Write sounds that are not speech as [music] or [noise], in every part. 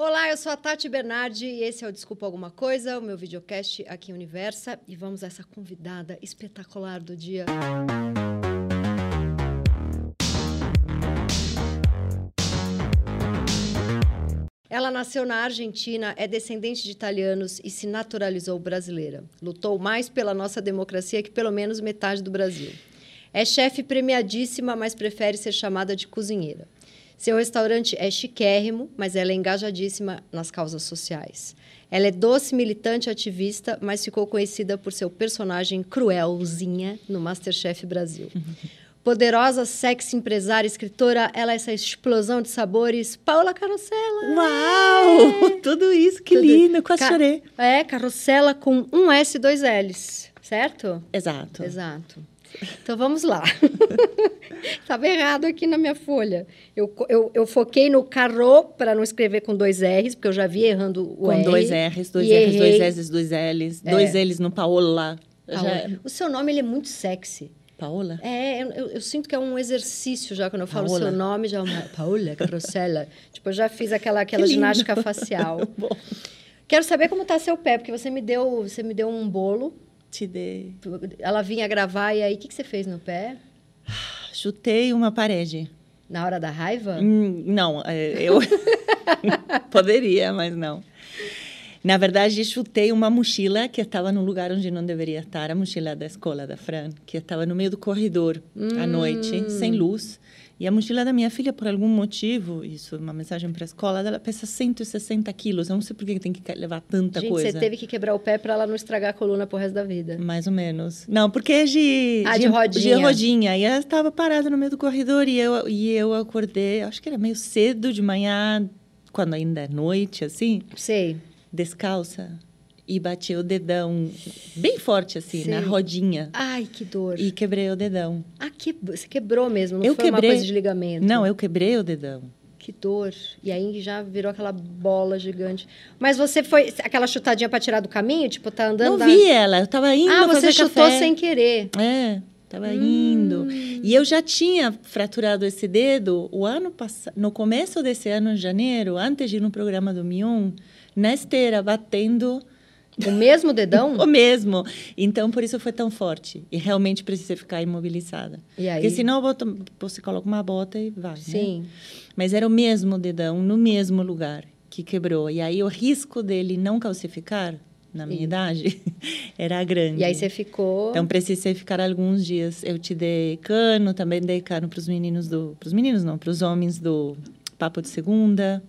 Olá, eu sou a Tati Bernardi e esse é o Desculpa Alguma Coisa, o meu videocast aqui em Universa. E vamos a essa convidada espetacular do dia. Ela nasceu na Argentina, é descendente de italianos e se naturalizou brasileira. Lutou mais pela nossa democracia que pelo menos metade do Brasil. É chefe premiadíssima, mas prefere ser chamada de cozinheira. Seu restaurante é chiquérrimo, mas ela é engajadíssima nas causas sociais. Ela é doce, militante, ativista, mas ficou conhecida por seu personagem cruelzinha no Masterchef Brasil. [laughs] Poderosa, sexy empresária, escritora, ela é essa explosão de sabores. Paula Carosella! Uau! [laughs] Tudo isso, que Tudo. lindo, quase Ca- chorei. É, Carrossela com um S e dois L's, certo? Exato. Exato. Então vamos lá. [laughs] Estava errado aqui na minha folha. Eu, eu, eu foquei no carro para não escrever com dois R's, porque eu já vi errando o Com R. dois R's, dois R's, dois errei. S's, dois L's, É. dois L's no Paola. Paola. Já... O seu nome ele é muito sexy. Paola? É, eu, eu- eu sinto que é um exercício já quando eu falo o Paola. seu nome, já é uma [laughs] Paula Carosella. tipo, eu já fiz aquela, aquela ginástica facial. [laughs] Quero saber como tá seu pé, porque você me deu, você me deu um bolo. Te dei. Ela vinha gravar e aí o que, que você fez no pé? Chutei uma parede. Na hora da raiva? Hum, não, é, eu [laughs] poderia, mas não. Na verdade, chutei uma mochila que estava no lugar onde não deveria estar, a mochila da escola da Fran, que estava no meio do corredor à noite, sem luz. E a mochila da minha filha, por algum motivo, isso é uma mensagem para a escola, ela pesa 160 quilos. Eu não sei por que tem que levar tanta Gente, coisa. você teve que quebrar o pé para ela não estragar a coluna pro resto da vida. Mais ou menos. Não, porque é de, Ah, de rodinha. De rodinha. E ela estava parada no meio do corredor e eu, e eu acordei, acho que era meio cedo de manhã, quando ainda é noite, assim, Sei. descalça. E bati o dedão bem forte, assim, Sei. na rodinha. Ai, que dor. E quebrei o dedão. Ah, que... você quebrou mesmo, não eu foi quebrei. uma coisa de ligamento. Não, eu quebrei o dedão. Que dor. E aí já virou aquela bola gigante. Mas você foi aquela chutadinha para tirar do caminho? Tipo, tá andando... Não vi ela, eu estava indo Ah, você chutou café. sem querer. É, estava indo. E eu já tinha fraturado esse dedo o ano passado, no começo desse ano, em janeiro, antes de ir no programa do Mion, na esteira, batendo O mesmo dedão? [laughs] o mesmo. Então, por isso foi tão forte. E realmente precisei ficar imobilizada. E aí? Porque senão você coloca uma bota e vai, né? Sim. Mas era o mesmo dedão, no mesmo lugar, que quebrou. E aí o risco dele não calcificar, na minha Sim. idade, [laughs] era grande. E aí você ficou... Então precisei ficar alguns dias. Eu te dei cano, também dei cano para os meninos do, para os meninos não, para os homens do papo de segunda.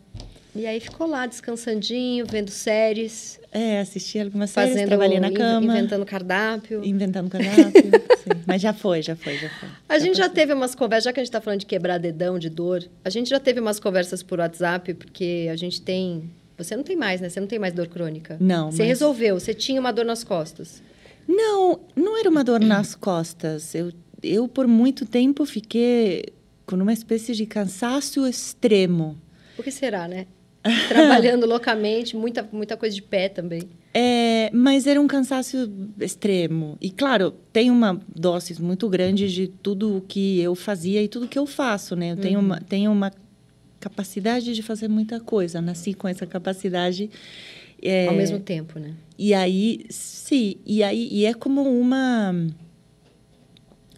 E aí ficou lá descansandinho, vendo séries, É, assisti algumas séries, fazendo... trabalhei na cama, Inventando cardápio. inventando [laughs] cardápio. sim. Mas já foi, já foi, já foi. A gente já teve umas conversas, já que a gente está falando de quebrar dedão, de dor, a gente já teve umas conversas por WhatsApp, porque a gente tem. Você não tem mais, né? Você não tem mais dor crônica. Não, Você mas- resolveu, você tinha uma dor nas costas. Não, não era uma dor nas costas. Eu, eu por muito tempo fiquei com uma espécie de cansaço extremo. Por que será, né? [laughs] Trabalhando loucamente, muita, muita coisa de pé também. É, mas era um cansaço extremo. E, claro, tem uma dose muito grande de tudo o que eu fazia e tudo que eu faço, né? Eu tenho, uma, tenho uma capacidade de fazer muita coisa. Nasci com essa capacidade. É, Ao mesmo tempo, né? E aí, sim, e aí e é como uma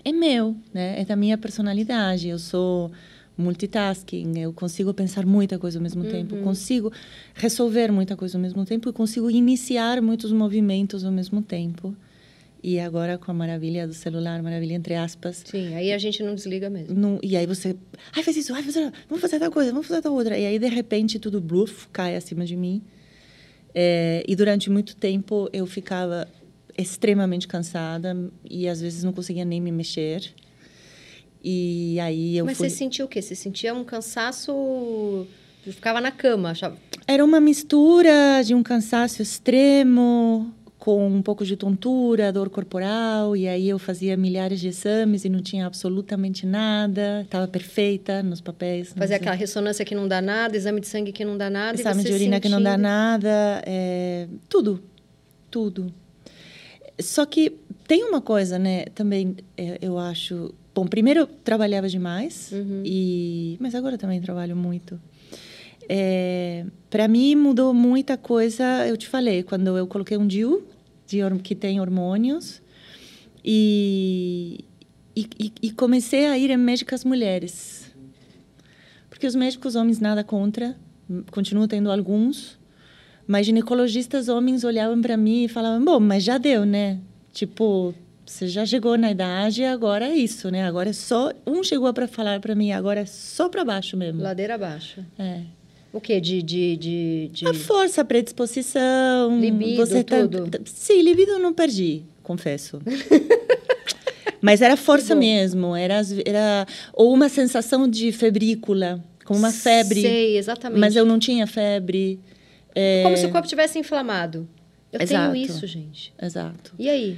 é meu, né? É da minha personalidade. Eu sou multitasking, eu consigo pensar muita coisa ao mesmo tempo, consigo resolver muita coisa ao mesmo tempo e consigo iniciar muitos movimentos ao mesmo tempo. E agora com a maravilha do celular, maravilha entre aspas, Sim, aí a gente não desliga mesmo. não, e aí você, ai, faz isso, ai, faz isso, vamos fazer tal coisa, vamos fazer tal outra. E aí, de repente, tudo bluff, cai acima de mim. É, e durante muito tempo eu ficava extremamente cansada e às vezes não conseguia nem me mexer. E aí eu Mas fui... você sentia o quê? Você sentia um cansaço. Eu ficava na cama, achava. Era uma mistura de um cansaço extremo com um pouco de tontura, dor corporal, e aí eu fazia milhares de exames e não tinha absolutamente nada, estava perfeita nos papéis. Nos- aquela ressonância que não dá nada, exame de sangue que não dá nada. exame de urina que não dá sentindo- nada, é, tudo, tudo. Só que tem uma coisa, né? Também é, eu acho. Bom, primeiro eu trabalhava demais Uhum. e, mas agora também trabalho muito. é, para mim mudou muita coisa. Eu te falei quando eu coloquei um DIU que tem hormônios e, e, e comecei a ir em médicas mulheres, porque os médicos homens nada contra, continuo tendo alguns, mas ginecologistas homens olhavam para mim e falavam: bom, mas já deu, né? Tipo, você já chegou na idade, agora é isso, né? Agora é só. Um chegou para falar para mim, agora é só para baixo mesmo. Ladeira abaixo. É. O quê? De, de, de, de... A força, a predisposição. Libido, você tá, tudo. Sim, libido eu não perdi, confesso. [laughs] Mas era força mesmo, era, era ou uma sensação de febrícula, como uma febre. Sei, exatamente. Mas eu não tinha febre. É... Como se o corpo tivesse inflamado. Eu Exato. tenho isso, gente. Exato. E aí?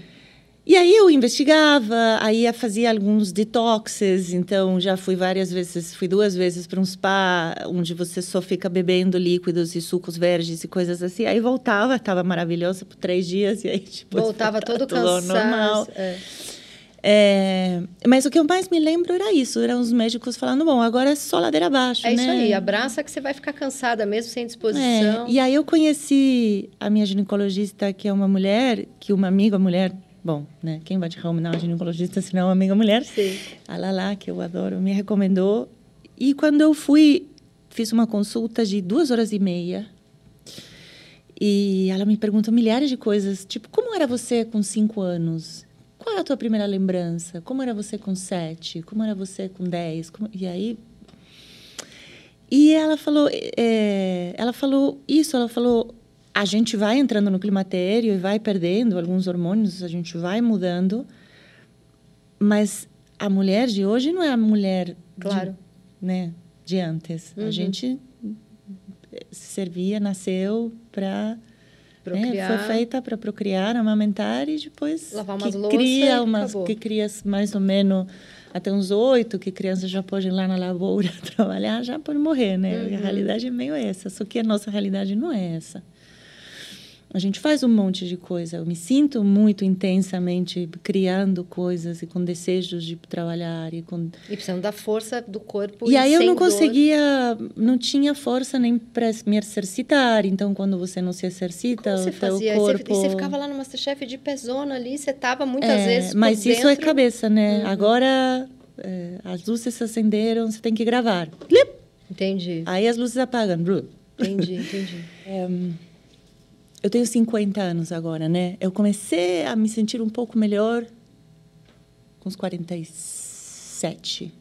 E aí eu investigava, aí eu fazia alguns detoxes, então já fui várias vezes, fui duas vezes para um spa, onde você só fica bebendo líquidos e sucos verdes e coisas assim. Aí voltava, estava maravilhosa por três dias e aí tipo voltava [laughs] todo cansado. Normal. É. É, mas o que eu mais me lembro era isso, eram os médicos falando, bom, agora é só ladeira abaixo, É né? isso aí, abraça que você vai ficar cansada mesmo sem disposição. É, e aí eu conheci a minha ginecologista, que é uma mulher, que uma amiga mulher Bom, né? Quem vai te recomendar uma ginecologista se não uma amiga mulher? Sim. A Lala, que eu adoro, me recomendou. E quando eu fui, fiz uma consulta de duas horas e meia. E ela me perguntou milhares de coisas, tipo, como era você com cinco anos? Qual era a tua primeira lembrança? Como era você com sete? Como era você com dez? Como... E aí... E ela falou, é... ela falou isso, ela falou a gente vai entrando no climatério e vai perdendo alguns hormônios, a gente vai mudando, mas a mulher de hoje não é a mulher claro. de, né, de antes. Uhum. A gente servia, nasceu para. Né, foi feita para procriar, amamentar e depois Lavar umas que cria umas acabou. que cria mais ou menos até uns oito, que crianças já podem ir lá na lavoura [laughs] trabalhar, já podem morrer, né? Uhum. A realidade é meio essa, só que a nossa realidade não é essa. A gente faz um monte de coisa. Eu me sinto muito intensamente criando coisas e com desejos de trabalhar e com e precisando da força do corpo. E, e aí eu não dor. conseguia, não tinha força nem para me exercitar. Então quando você não se exercita, Como você o teu fazia? corpo. E você, ficava lá no MasterChef de pezona ali, você tava muitas é, vezes. Mas isso é cabeça, né? Uhum. Agora é, as luzes se acenderam, você tem que gravar. Entendi. Aí as luzes apagam. Entendi, entendi. [laughs] É, eu tenho 50 anos agora, né? Eu comecei a me sentir um pouco melhor com os 47.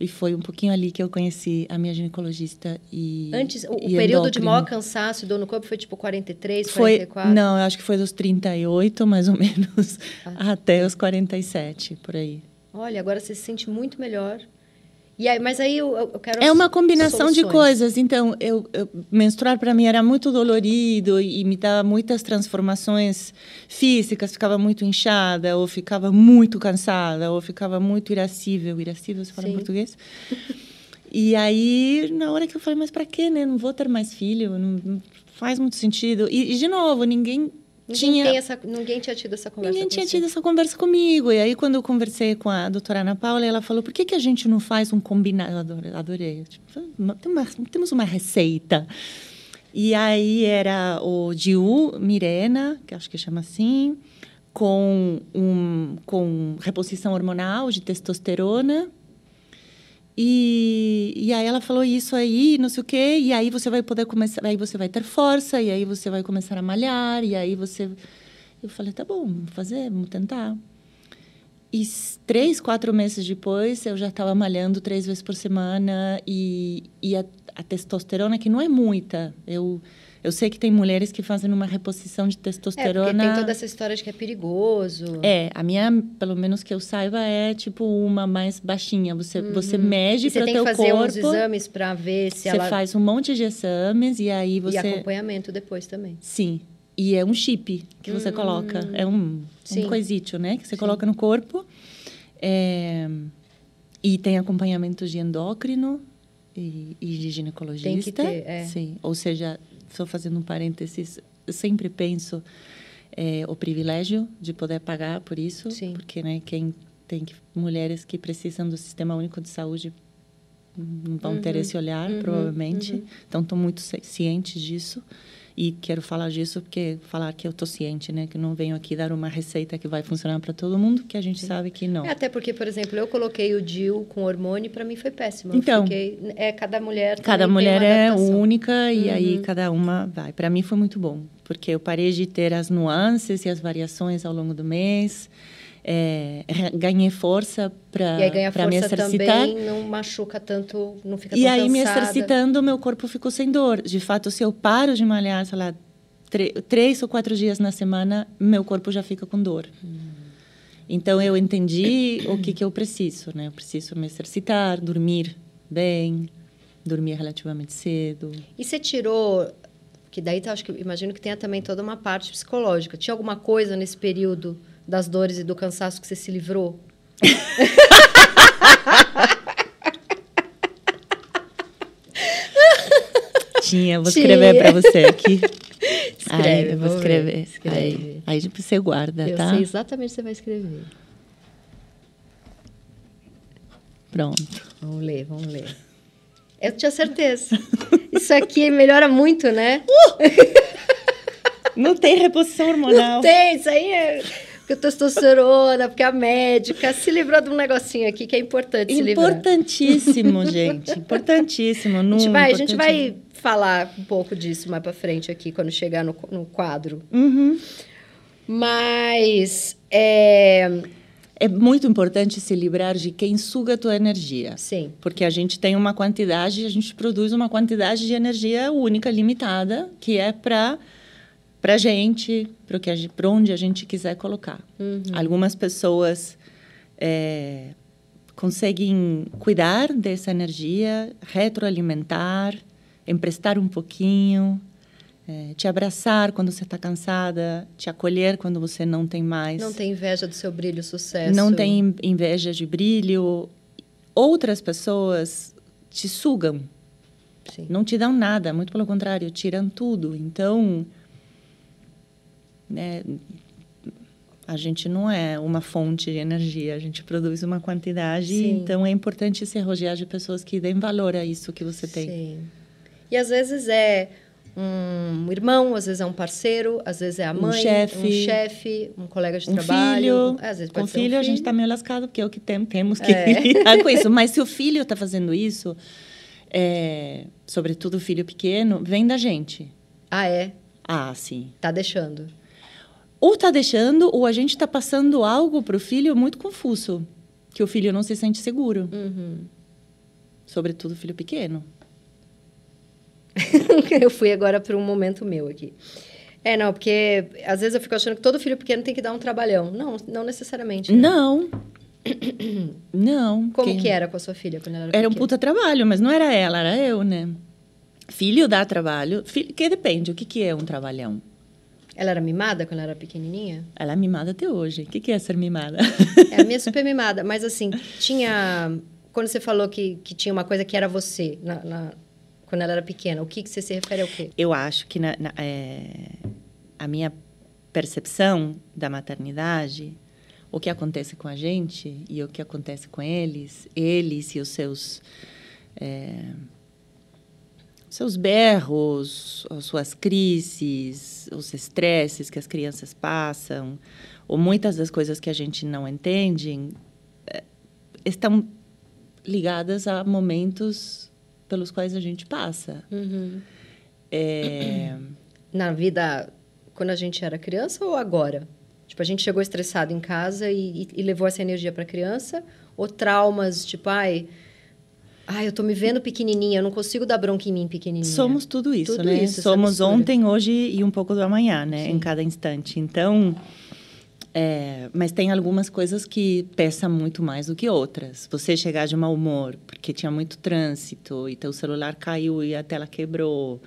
E foi um pouquinho ali que eu conheci a minha ginecologista e Antes, o, e período de endócrino. maior cansaço e dor no corpo foi tipo 43, foi 44? Não, eu acho que foi dos 38, mais ou menos, Ah. até os 47, por aí. Olha, agora você se sente muito melhor. E aí, mas aí eu, eu quero É uma combinação de soluções. coisas. Então, eu, eu menstruar para mim era muito dolorido e me dava muitas transformações físicas. Ficava muito inchada, ou ficava muito cansada, ou ficava muito irascível. Irascível, você fala em português? E aí, na hora que eu falei, mas para quê, né? Não vou ter mais filho, não, não faz muito sentido. E, e, de novo, ninguém Ninguém, tinha essa, ninguém tinha tido essa conversa Ninguém tinha tido essa conversa comigo. E aí, quando eu conversei com a doutora Ana Paula, ela falou: por que, que a gente não faz um combinado? Eu adorei. adorei. Tipo, tem uma- temos uma receita. E aí era o Diu Mirena, que acho que chama assim, com, um, com reposição hormonal de testosterona. E, e aí ela falou isso aí, não sei o quê, e aí você vai poder começar, aí você vai ter força, e aí você vai começar a malhar, e aí você... Eu falei, tá bom, vamos fazer, vamos tentar. E três, quatro meses depois, eu já estava malhando três vezes por semana, e, e a, a testosterona, que não é muita, eu... Eu sei que tem mulheres que fazem uma reposição de É, porque testosterona. tem toda essa história de que é perigoso. É, a minha, pelo menos que eu saiba, é tipo uma mais baixinha. Você, você mede Uhum. E você para tem teu que fazer corpo. uns exames para ver se você ela... faz um monte de exames e aí você. E acompanhamento depois também. Sim. E é um chip que você coloca. É um, Sim. um coisito, né? Que você Sim. coloca no corpo. É, E tem acompanhamento de endócrino e, e de ginecologista. Tem que ter, é. Sim. Ou seja, só fazendo um parênteses, eu sempre penso é, o privilégio de poder pagar por isso. Sim. Porque, né, quem tem que, mulheres que precisam do Sistema Único de Saúde não vão ter esse olhar, provavelmente. Então, estou muito ci- ciente disso. E quero falar disso porque falar que eu estou ciente, né? Que não venho aqui dar uma receita que vai funcionar para todo mundo, que a gente sabe que não. É, até porque, por exemplo, eu coloquei o DIU com hormônio e para mim foi péssimo. Então. fiquei- é, cada mulher Cada mulher é única e aí cada uma vai. Para mim foi muito bom, porque eu parei de ter as nuances e as variações ao longo do mês. É, ganhei força para ganha me exercitar. também, não machuca tanto, não fica E aí, me cansada. exercitando, meu corpo ficou sem dor. De fato, se eu paro de malhar, sei lá, três ou quatro dias na semana, meu corpo já fica com dor. Então, eu entendi o que, que eu preciso, né? Eu preciso me exercitar, dormir bem, dormir relativamente cedo. E você tirou, que daí eu acho que imagino que tenha também toda uma parte psicológica. Tinha alguma coisa nesse período das dores e do cansaço que você se livrou? Tinha, vou escrever para você aqui. Escreve, Aí, eu vou vou ver, escrever. escreve. Aí, aí você guarda, eu tá? sei exatamente o que você vai escrever. Pronto. Vamos ler, vamos ler. Eu tinha certeza. Isso aqui melhora muito, né? Não tem reposição hormonal. Não tem, isso aí é porque a testosterona, porque a médica se livrou de um negocinho aqui que é importante se livrar. Importantíssimo, [laughs] gente. Importantíssimo. A Não, gente, vai, a gente vai falar um pouco disso mais pra frente aqui, quando chegar no, no quadro. Uhum. Mas, é... É muito importante se livrar de quem suga a tua energia. Sim. Porque a gente tem uma quantidade, a gente produz uma quantidade de energia única, limitada, que é para para gente, para onde a gente quiser colocar. Algumas pessoas é, conseguem cuidar dessa energia, retroalimentar, emprestar um pouquinho, é, te abraçar quando você está cansada, te acolher quando você não tem mais. Não tem inveja do seu brilho, sucesso. Não tem inveja de brilho. Outras pessoas te sugam, Sim. não te dão nada, muito pelo contrário, tiram tudo. Então, né, a gente não é uma fonte de energia, a gente produz uma quantidade, Sim. então é importante se rodear de pessoas que deem valor a isso que você tem. Sim. E às vezes é um irmão, às vezes é um parceiro, às vezes é a Um mãe, chefe. um chefe, um colega de Um trabalho. filho, É, às vezes com um filho, a gente filho. está meio lascado, porque é o que tem, temos que É. [laughs] lidar com isso. Mas se o filho está fazendo isso, é, sobretudo o filho pequeno, vem da gente. Ah, é? Ah, sim. Tá deixando. Ou está deixando, ou a gente está passando algo para o filho muito confuso, que o filho não se sente seguro. Uhum. Sobretudo o filho pequeno. [laughs] eu fui agora para um momento meu aqui. É, não, porque às vezes eu fico achando que todo filho pequeno tem que dar um trabalhão. Não, não necessariamente. né? Não. [clears throat] não. Como Quem- que era com a sua filha quando ela era Era um puta trabalho, mas não era ela, era eu, né? Filho dá trabalho. Filho, que depende, o que, que é um trabalhão? Ela era mimada quando ela era pequenininha? Ela é mimada até hoje. O que, que é ser mimada? É a minha super mimada. Mas assim, tinha... Quando você falou que, que tinha uma coisa que era você, na, na- quando ela era pequena, o que, que você se refere ao quê? Eu acho que na, na- é, a minha percepção da maternidade, o que acontece com a gente e o que acontece com eles, eles e os seus é, seus berros, as suas crises, os estresses que as crianças passam, ou muitas das coisas que a gente não entende, é, estão ligadas a momentos pelos quais a gente passa. É, [clears throat] Na vida, quando a gente era criança ou agora? Tipo, a gente chegou estressado em casa e, e- e levou essa energia para a criança? Ou traumas, tipo, ai... Ai, eu tô me vendo pequenininha, eu não consigo dar bronca em mim pequenininha. Somos tudo isso, Tudo né? isso, Somos ontem, hoje e um pouco do amanhã, né? Sim. Em cada instante. Então, é, mas tem algumas coisas que pesam muito mais do que outras. Você chegar de mau humor porque tinha muito trânsito e teu celular caiu e a tela quebrou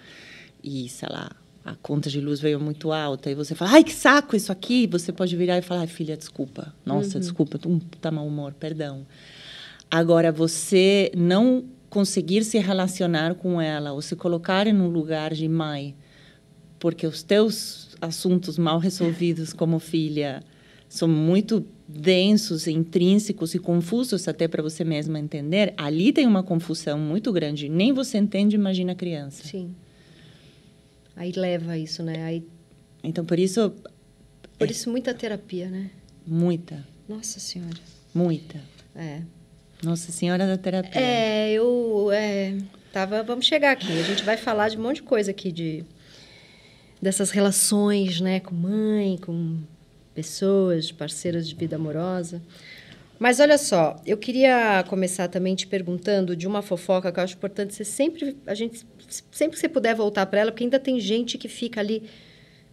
e, sei lá, a conta de luz veio muito alta e você fala, ai, que saco isso aqui. Você pode virar e falar, ai, filha, desculpa. Nossa, Uhum. desculpa, um puta mau humor, perdão. Agora, você não conseguir se relacionar com ela ou se colocar em um lugar de mãe, porque os teus assuntos mal resolvidos como filha são muito densos, intrínsecos e confusos até para você mesma entender. Ali tem uma confusão muito grande. Nem você entende, imagina a criança. Sim. Aí leva isso, né? Aí, Então, por isso, por isso, muita terapia, né? muita, Nossa Senhora. muita. É. Nossa Senhora da Terapia. É, eu. É, tava, vamos chegar aqui. A gente vai falar de um monte de coisa aqui, de, dessas relações, né? Com mãe, com pessoas, parceiras de vida amorosa. Mas olha só, eu queria começar também te perguntando de uma fofoca que eu acho importante você sempre, a gente, sempre que você puder voltar para ela, porque ainda tem gente que fica ali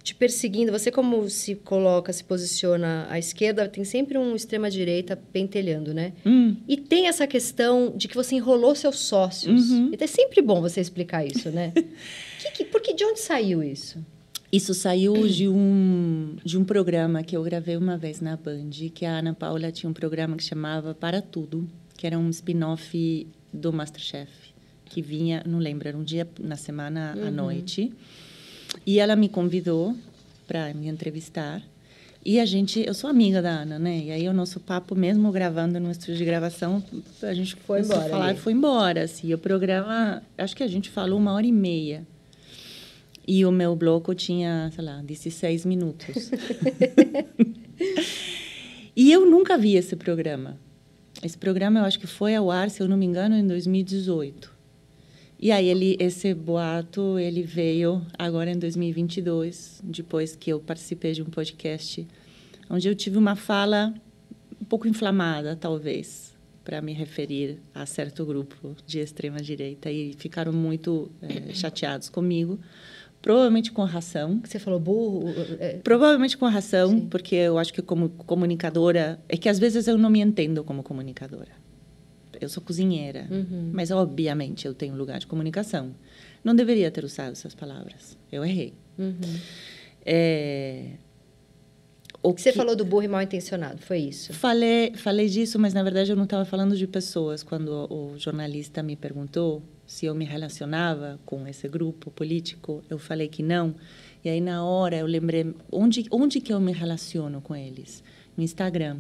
te perseguindo. Você como se coloca, se posiciona à esquerda, tem sempre um extrema direita pentelhando, né? Hum, E tem essa questão de que você enrolou seus sócios. Uhum. E é sempre bom você explicar isso, né? [laughs] que, que, porque de onde saiu isso? Isso saiu de um, de um programa que eu gravei uma vez na Band, que a Ana Paula tinha um programa que chamava Para Tudo, que era um spin-off do Masterchef, que vinha, não lembro, era um dia na semana à noite. E ela me convidou para me entrevistar. E a gente, eu sou amiga da Ana, né? E aí o nosso papo, mesmo gravando no estúdio de gravação, a gente Foi embora falar foi embora. Assim, o programa, acho que a gente falou uma hora e meia. E o meu bloco tinha, sei lá, 16 minutos. [laughs] e eu nunca vi esse programa. Esse programa eu acho que foi ao ar, se eu não me engano, em 2018. E aí ele, esse boato, ele veio agora em 2022, depois que eu participei de um podcast onde eu tive uma fala um pouco inflamada, talvez, para me referir a certo grupo de extrema direita e ficaram muito eh, chateados comigo, provavelmente com razão. Você falou burro? é, Provavelmente com razão, Sim. porque eu acho que como comunicadora, é que às vezes eu não me entendo como comunicadora. Eu sou cozinheira, Uhum. mas obviamente eu tenho lugar de comunicação. Não deveria ter usado essas palavras. Eu errei. uhum. É... O você que- falou do burro e mal intencionado, foi isso? Falei, falei disso, mas na verdade eu não estava falando de pessoas. Quando o jornalista me perguntou se eu me relacionava com esse grupo político, eu falei que não. E aí na hora eu lembrei onde onde que eu me relaciono com eles? No Instagram.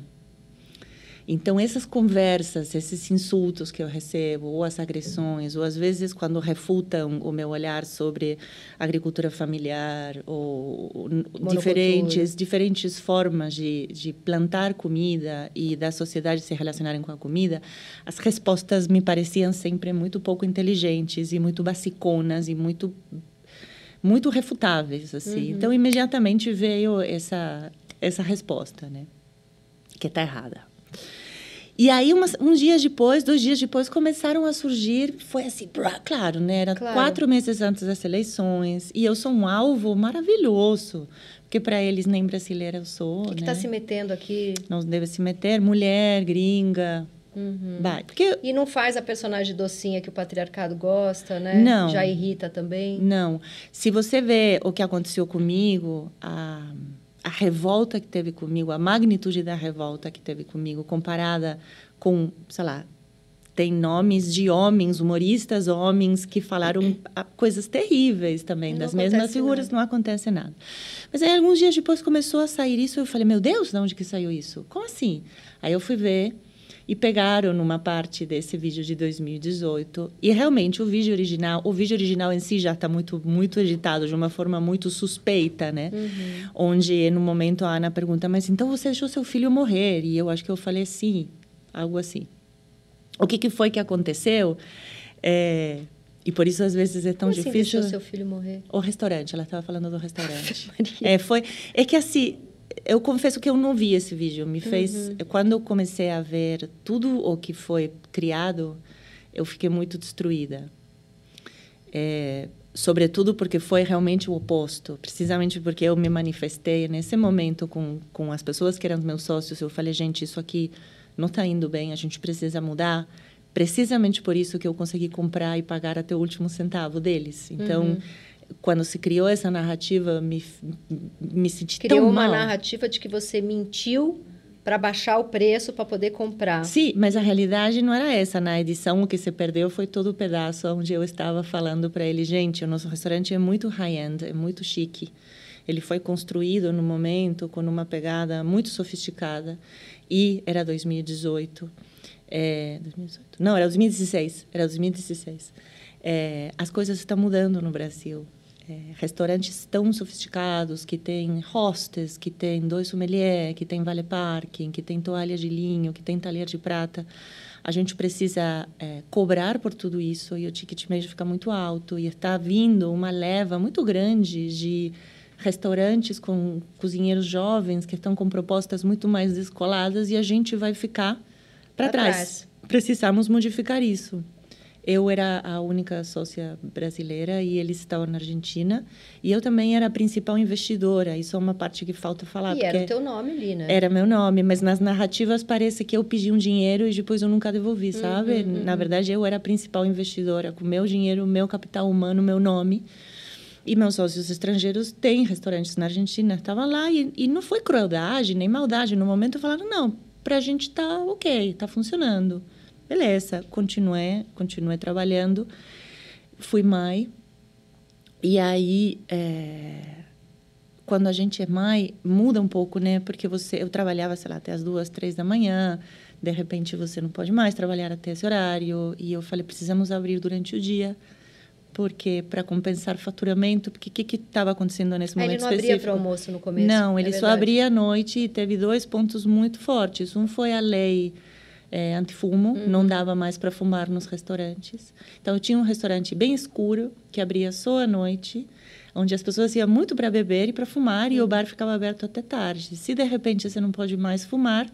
Então essas conversas, esses insultos que eu recebo, ou as agressões, ou às vezes quando refutam o meu olhar sobre agricultura familiar, ou diferentes diferentes formas de, de plantar comida e da sociedade se relacionarem com a comida, as respostas me pareciam sempre muito pouco inteligentes e muito basiconas e muito muito refutáveis assim. Então imediatamente veio essa essa resposta, né? Que está errada. E aí, umas, uns dias depois, dois dias depois, começaram a surgir. Foi assim, brá, claro, né? Era Claro. quatro meses antes das eleições. E eu sou um alvo maravilhoso. Porque para eles, nem brasileira eu sou. O que né? está se metendo aqui? Não deve se meter. Mulher, gringa. Uhum. Porque E não faz a personagem docinha que o patriarcado gosta, né? Não. Já irrita também. Não. Se você vê o que aconteceu comigo, a, a revolta que teve comigo, a magnitude da revolta que teve comigo, comparada com, sei lá, tem nomes de homens, humoristas homens, que falaram coisas terríveis também, Não das mesmas figuras, nada. não acontece nada. Mas aí, alguns dias depois, começou a sair isso, eu falei, meu Deus, de onde que saiu isso? Como assim? Aí eu fui ver, e pegaram numa parte desse vídeo de 2018 e realmente o vídeo original o vídeo original em si já está muito muito editado de uma forma muito suspeita né Uhum. onde no momento a Ana pergunta mas então você deixou seu filho morrer e eu acho que eu falei sim algo assim o que que foi que aconteceu É, e por isso às vezes é tão Como assim difícil deixou seu filho morrer? o restaurante, ela estava falando do restaurante. [laughs] É, foi, é que assim, eu confesso que eu não vi esse vídeo. Me fez, quando eu comecei a ver tudo o que foi criado, eu fiquei muito destruída. É, sobretudo porque foi realmente o oposto, precisamente porque eu me manifestei nesse momento com com as pessoas que eram meus sócios. Eu falei, gente, isso aqui não está indo bem, a gente precisa mudar. Precisamente por isso que eu consegui comprar e pagar até o último centavo deles. Então, Uhum. Quando se criou essa narrativa, me me senti Criou tão uma mal. narrativa de que você mentiu para baixar o preço para poder comprar. Sim, mas a realidade não era essa. Na edição, o que se perdeu foi todo o pedaço onde eu estava falando para ele, gente, o nosso restaurante é muito high-end, é muito chique. Ele foi construído no momento com uma pegada muito sofisticada e era 2018. É, 2018? Não, era 2016. Era 2016. É, as coisas estão mudando no Brasil. É, restaurantes tão sofisticados que tem hostes, que tem dois sommelier, que tem vale parking, que tem toalha de linho, que tem talher de prata. A gente precisa é, cobrar por tudo isso e o ticket médio fica muito alto e está vindo uma leva muito grande de restaurantes com cozinheiros jovens que estão com propostas muito mais descoladas e a gente vai ficar para trás. trás. Precisamos modificar isso. Eu era a única sócia brasileira e eles estavam na Argentina. E eu também era a principal investidora. Isso é uma parte que falta falar. E era o teu nome ali, né? Era meu nome, mas nas narrativas parece que eu pedi um dinheiro e depois eu nunca devolvi, uhum, sabe? Uhum, na verdade, eu era a principal investidora, com meu dinheiro, meu capital humano, meu nome. E meus sócios estrangeiros têm restaurantes na Argentina. Estavam lá e, e não foi crueldade nem maldade. No momento falaram, não, para a gente tá ok, tá funcionando. Beleza, continuei, continuei trabalhando. Fui mãe. E aí, é, quando a gente é mãe, muda um pouco, né? Porque você, eu trabalhava, sei lá, até as duas, três da manhã. De repente, você não pode mais trabalhar até esse horário. E eu falei, precisamos abrir durante o dia porque para compensar faturamento, porque o que estava acontecendo nesse momento específico? Ele não abria para almoço no começo. Não, ele é só abria à noite e teve dois pontos muito fortes. Um foi a lei é, antifumo, uhum. não dava mais para fumar nos restaurantes. Então, eu tinha um restaurante bem escuro, que abria só à noite, onde as pessoas iam muito para beber e para fumar, uhum. e o bar ficava aberto até tarde. Se, de repente, você não pode mais fumar...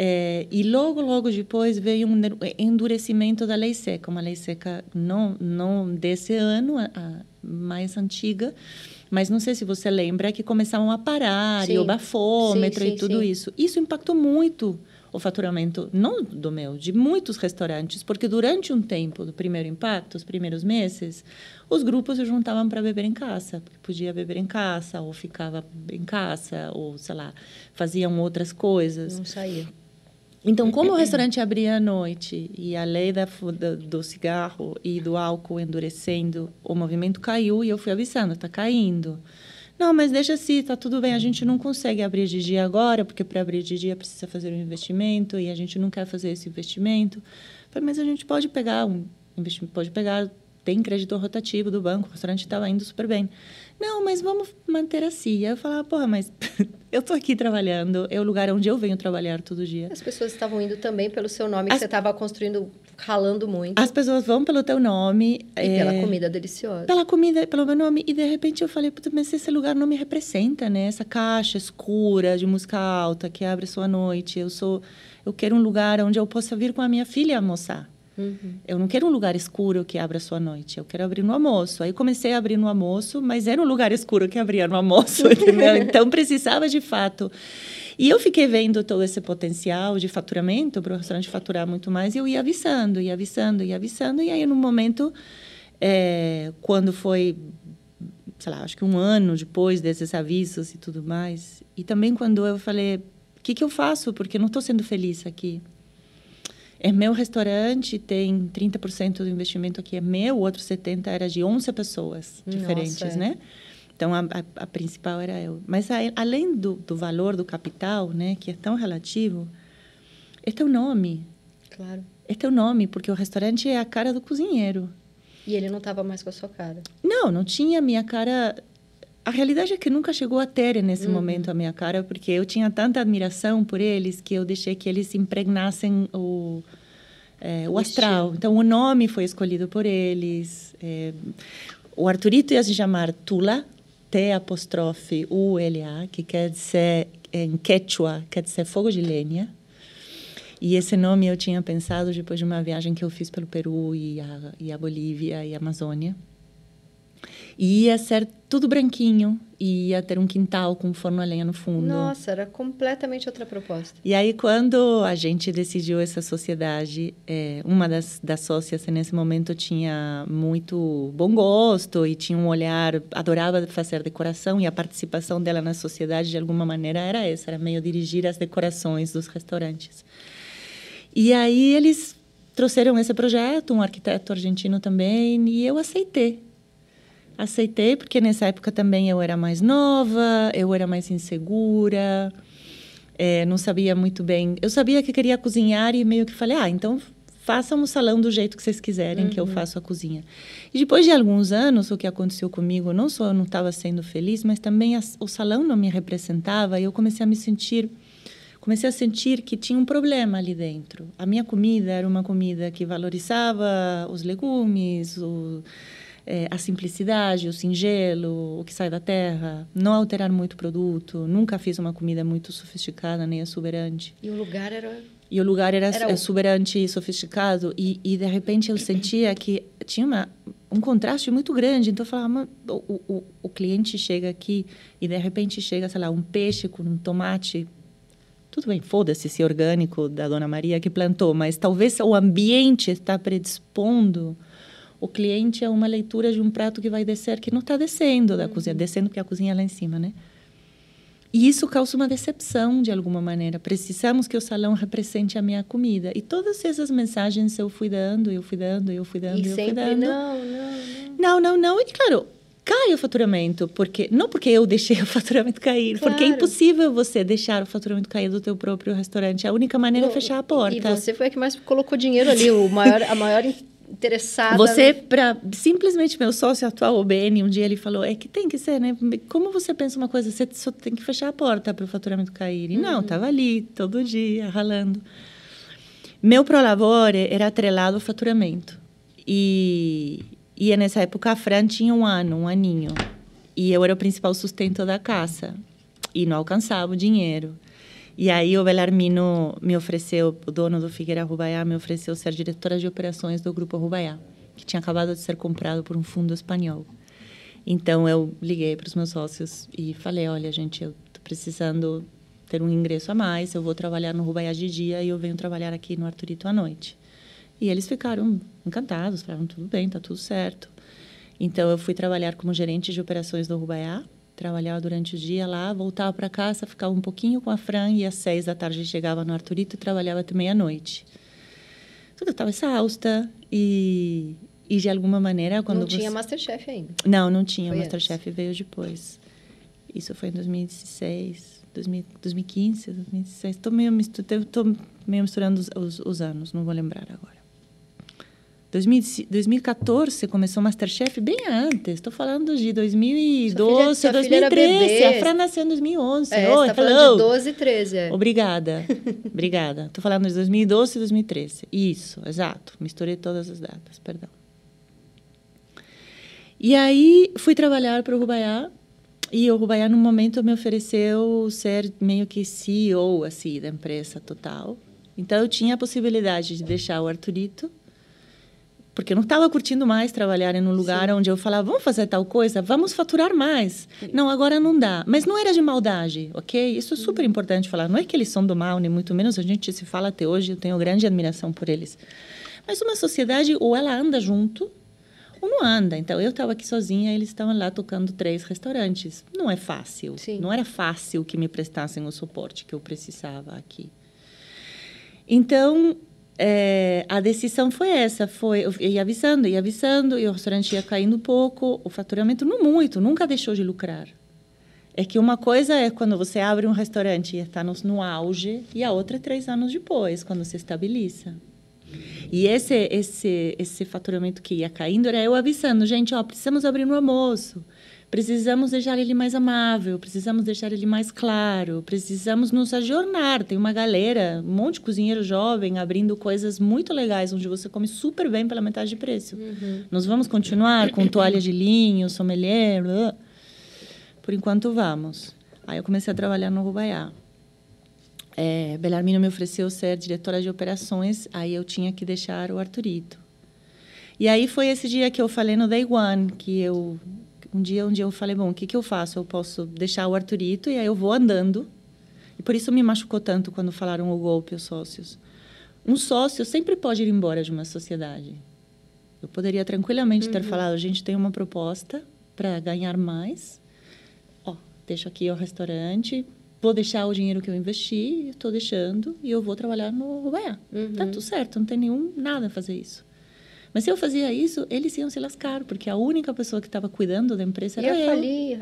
É, e logo, logo depois veio um endurecimento da lei seca, uma lei seca não, não desse ano, a, a mais antiga, mas não sei se você lembra que começaram a parar, sim. e o bafômetro sim, sim, e tudo isso. Isso impactou muito o faturamento, não do meu, de muitos restaurantes, porque durante um tempo do primeiro impacto, os primeiros meses, os grupos se juntavam para beber em casa, porque podia beber em casa, ou ficava em casa, ou sei lá, faziam outras coisas. Não saía. Então, como o restaurante abria à noite e a lei da, do, do cigarro e do álcool endurecendo, o movimento caiu e eu fui avisando, está caindo. Não, mas deixa assim, tá tudo bem. A gente não consegue abrir de dia agora, porque para abrir de dia precisa fazer um investimento e a gente não quer fazer esse investimento. Falei, mas a gente pode pegar um investimento, pode pegar, tem crédito rotativo do banco, o restaurante estava indo super bem. Não, mas vamos manter assim. Aí eu falava, porra, mas [laughs] eu tô aqui trabalhando, é o lugar onde eu venho trabalhar todo dia. As pessoas estavam indo também pelo seu nome, As... que você estava construindo ralando muito. As pessoas vão pelo teu nome. E é... pela comida deliciosa. Pela comida, pelo meu nome. E de repente eu falei, mas esse lugar não me representa, né? Essa caixa escura de música alta que abre sua noite. Eu sou, eu quero um lugar onde eu possa vir com a minha filha almoçar. Uhum. Eu não quero um lugar escuro que abra sua noite. Eu quero abrir no almoço. Aí comecei a abrir no almoço, mas era um lugar escuro que abria no almoço, [laughs] entendeu? Então precisava de fato e eu fiquei vendo todo esse potencial de faturamento para o restaurante faturar muito mais e eu ia avisando, ia avisando, ia avisando. E aí, no momento, é, quando foi, sei lá, acho que um ano depois desses avisos e tudo mais, e também quando eu falei, o que, que eu faço? Porque não estou sendo feliz aqui. É meu restaurante, tem 30% do investimento aqui é meu, o outro 70% era de 11 pessoas diferentes, Nossa, é. né? Então, a, a, a principal era eu. Mas, a, além do, do valor do capital, né, que é tão relativo, é teu nome. Claro. É teu nome, porque o restaurante é a cara do cozinheiro. E ele não estava mais com a sua cara? Não, não tinha a minha cara. A realidade é que nunca chegou a ter nesse uhum. momento a minha cara, porque eu tinha tanta admiração por eles que eu deixei que eles impregnassem o, é, o, astral. Então, o nome foi escolhido por eles. É, o Arturito ia se chamar Tula, T apóstrofe U-L-A, que quer dizer, em quechua, quer dizer fogo de lenha. E esse nome eu tinha pensado depois de uma viagem que eu fiz pelo Peru e a, e a Bolívia e a Amazônia. E ia ser tudo branquinho e ia ter um quintal com um forno a lenha no fundo. Nossa, era completamente outra proposta. E aí, quando a gente decidiu essa sociedade, é, uma das, das sócias nesse momento tinha muito bom gosto e tinha um olhar, adorava fazer decoração e a participação dela na sociedade, de alguma maneira, era essa, era meio dirigir as decorações dos restaurantes. E aí eles trouxeram esse projeto, um arquiteto argentino também, e eu aceitei Aceitei, porque nessa época também eu era mais nova, eu era mais insegura, é, não sabia muito bem. Eu sabia que queria cozinhar e meio que falei, ah, então façam o salão do jeito que vocês quiserem, uhum. que eu uhum. faço a cozinha. E depois de alguns anos, o que aconteceu comigo, não só eu não estava sendo feliz, mas também a, o salão não me representava e eu comecei a me sentir comecei a sentir que tinha um problema ali dentro. A minha comida era uma comida que valorizava os legumes, o, é, a simplicidade, o singelo, o que sai da terra, não alterar muito o produto. Nunca fiz uma comida muito sofisticada nem exuberante. E o lugar era e o lugar era, era exuberante e sofisticado. E, e, de repente, eu sentia que tinha uma, um contraste muito grande. Então, eu falava, o, o, o cliente chega aqui e, de repente, chega, sei lá, um peixe com um tomate tudo bem, foda-se esse orgânico da Dona Maria que plantou, mas talvez o ambiente está predispondo o cliente a uma leitura de um prato que vai descer que não está descendo da uhum. cozinha, descendo porque a cozinha é lá em cima, né? E isso causa uma decepção de alguma maneira. Precisamos que o salão represente a minha comida. E todas essas mensagens eu fui dando, eu fui dando, eu fui dando, e eu fui dando. Não, não, não. Não, não, não. E claro, cai o faturamento, porque não porque eu deixei o [laughs] faturamento cair, claro. porque é impossível você deixar o faturamento cair do teu próprio restaurante. A única maneira é fechar a porta. E você foi a que mais colocou dinheiro ali, o maior, a maior interessada. Você, para simplesmente meu sócio atual, o BN, um dia ele falou: é que tem que ser, né? Como você pensa uma coisa, você só tem que fechar a porta para o faturamento cair. E uhum. não, estava ali, todo dia, ralando. Meu Prolavore era atrelado ao faturamento. E, e nessa época a Fran tinha um ano, um aninho. E eu era o principal sustento da casa. E não alcançava o dinheiro. E aí o Belarmino me ofereceu, o dono do Figueira Rubaiá me ofereceu ser diretora de operações do Grupo Rubaiá, que tinha acabado de ser comprado por um fundo espanhol. Então eu liguei para os meus sócios e falei, olha gente, eu estou precisando ter um ingresso a mais, eu vou trabalhar no Rubaiá de dia e eu venho trabalhar aqui no Arturito à noite. E eles ficaram encantados, falaram, tudo bem, tá tudo certo. Então, eu fui trabalhar como gerente de operações do Rubaiá, trabalhava durante o dia lá, voltava para casa, ficava um pouquinho com a Fran e às seis da tarde chegava no Arturito e trabalhava até meia-noite. Tudo estava exausta e, e de alguma maneira quando não você... tinha Masterchef ainda. Não, não tinha. Foi Masterchef antes. veio depois. Isso foi em 2016, 2015, 2016. Estou meio, meio misturando os, os, os anos, não vou lembrar agora. 2014 começou o Masterchef bem antes. Estou falando de 2012, sua filha, sua 2013. a Fran nasceu em 2011. É, Oi, tá [laughs] falando de 12 e 13. É. Obrigada. Obrigada. Estou falando de 2012 e 2013. Isso, exato. Misturei todas as datas, perdão. E aí fui trabalhar para o Rubaiá. E o Rubaiá, no momento, me ofereceu ser meio que CEO assim, da empresa total. Então, eu tinha a possibilidade de deixar o Arturito porque eu não estava curtindo mais trabalhar em um lugar Sim. onde eu falava, vamos fazer tal coisa, vamos faturar mais. Sim. Não, agora não dá. Mas não era de maldade, ok? Isso é super importante falar. Não é que eles são do mal, nem muito menos. A gente se fala até hoje, eu tenho grande admiração por eles. Mas uma sociedade, ou ela anda junto, ou não anda. Então, eu estava aqui sozinha, eles estavam lá tocando três restaurantes. Não é fácil. Sim. Não era fácil que me prestassem o suporte que eu precisava aqui. Então, é, a decisão foi essa, foi eu ia avisando, ia avisando, e o restaurante ia caindo pouco, o faturamento não muito, nunca deixou de lucrar. É que uma coisa é quando você abre um restaurante e está no, no auge, e a outra é três anos depois, quando se estabiliza. E esse, esse, esse faturamento que ia caindo era eu avisando, gente, ó, precisamos abrir no almoço precisamos deixar ele mais amável, precisamos deixar ele mais claro, precisamos nos ajornar. Tem uma galera, um monte de cozinheiro jovem abrindo coisas muito legais, onde você come super bem pela metade de preço. Uhum. Nós vamos continuar com toalha de linho, sommelier, blá. por enquanto vamos. Aí eu comecei a trabalhar no Rubaiá. É, Belarmino me ofereceu ser diretora de operações, aí eu tinha que deixar o Arturito. E aí foi esse dia que eu falei no Day One, que eu um dia, um dia eu falei, bom, o que, que eu faço? Eu posso deixar o Arturito e aí eu vou andando. E por isso me machucou tanto quando falaram o golpe os sócios. Um sócio sempre pode ir embora de uma sociedade. Eu poderia tranquilamente uhum. ter falado, a gente tem uma proposta para ganhar mais. Ó, deixo aqui o restaurante, vou deixar o dinheiro que eu investi, estou deixando e eu vou trabalhar no Rubaiá. Uhum. Tá tudo certo, não tem nenhum nada a fazer isso. Mas se eu fazia isso, eles iam se lascar, porque a única pessoa que estava cuidando da empresa era ia eu. falir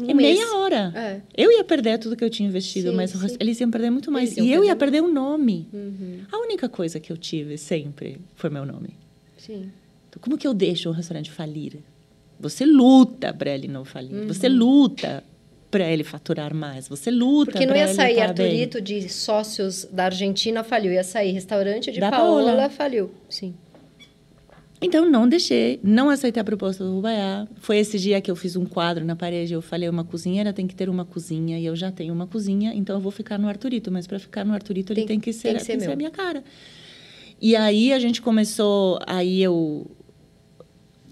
um em mês. meia hora. É. Eu ia perder tudo que eu tinha investido, Sim, mas sim. eles iam perder muito mais. Eles E eu ia perder o nome. Uhum. A única coisa que eu tive sempre foi meu nome. Sim. Então, como que eu deixo um restaurante falir? Você luta para ele não falir. Uhum. Você luta para ele faturar mais. Você luta Porque não ia sair tá bem. Arturito de sócios da Argentina faliu, ia sair restaurante de Da Paola, Paola. faliu. Sim. Então, não deixei, não aceitei a proposta do Rubaiá. Foi esse dia que eu fiz um quadro na parede. Eu falei, uma cozinheira tem que ter uma cozinha. E eu já tenho uma cozinha, então eu vou ficar no Arturito. Mas para ficar no Arturito, ele Tem- tem que ser, tem que ser tem que ser a minha cara. E aí a gente começou, aí eu...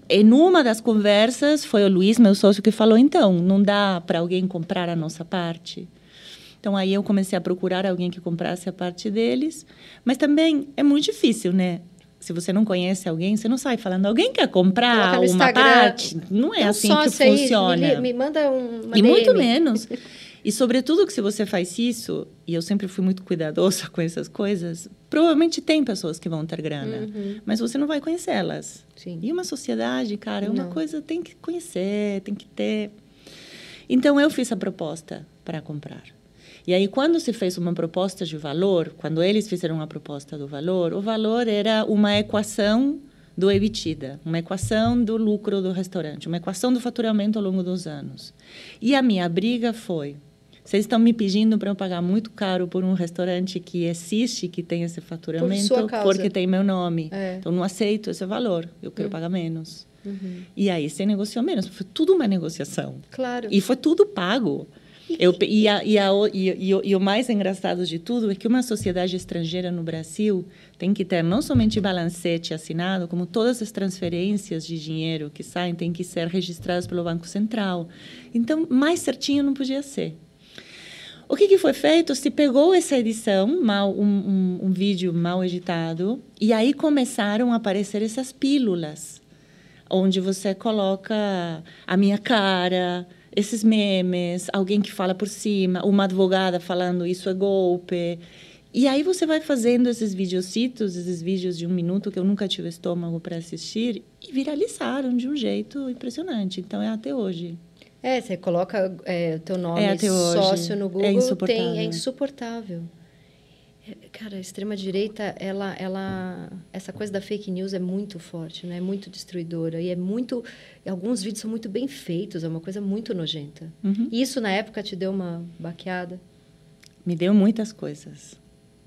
Em uma das conversas, foi o Luiz, meu sócio, que falou, então, não dá para alguém comprar a nossa parte? Então, aí eu comecei a procurar alguém que comprasse a parte deles. Mas também é muito difícil, né? Se você não conhece alguém, você não sai falando, alguém quer comprar uma parte? Não é um assim que funciona. me, me manda um, E muito DM. menos. [laughs] E, sobretudo, que se você faz isso, e eu sempre fui muito cuidadosa [laughs] com essas coisas, provavelmente tem pessoas que vão ter grana, Uhum. mas você não vai conhecê-las. E uma sociedade, cara, é uma Não. coisa tem que conhecer, tem que ter. Então eu fiz a proposta para comprar. E aí quando se fez uma proposta de valor, quando eles fizeram uma proposta do valor, o valor era uma equação do EBITDA, uma equação do lucro do restaurante, uma equação do faturamento ao longo dos anos. E a minha briga foi: vocês estão me pedindo para eu pagar muito caro por um restaurante que existe, que tem esse faturamento, causa. porque tem meu nome. É. Então, não aceito esse valor, eu quero pagar menos. Uhum. E aí, você negociou menos. Foi tudo uma negociação. Claro. E foi tudo pago. Eu, e, a, e, a, e, e o mais engraçado de tudo é que uma sociedade estrangeira no Brasil tem que ter não somente balancete assinado, como todas as transferências de dinheiro que saem têm que ser registradas pelo Banco Central. Então, mais certinho não podia ser. O que, que foi feito? Se pegou essa edição, mal, um, um, um vídeo mal editado, e aí começaram a aparecer essas pílulas, onde você coloca a minha cara, esses memes, alguém que fala por cima, uma advogada falando isso é golpe. E aí você vai fazendo esses videocitos, esses vídeos de um minuto que eu nunca tive estômago para assistir, e viralizaram de um jeito impressionante. Então é até hoje. É, você coloca é, o teu nome É, sócio no Google, É insuportável. tem, é insuportável. Cara, a extrema-direita, ela, ela, essa coisa da fake news é muito forte, né? É muito destruidora. E é muito... Alguns vídeos são muito bem feitos, é uma coisa muito nojenta. Uhum. E isso, na época, te deu uma baqueada? Me deu muitas coisas.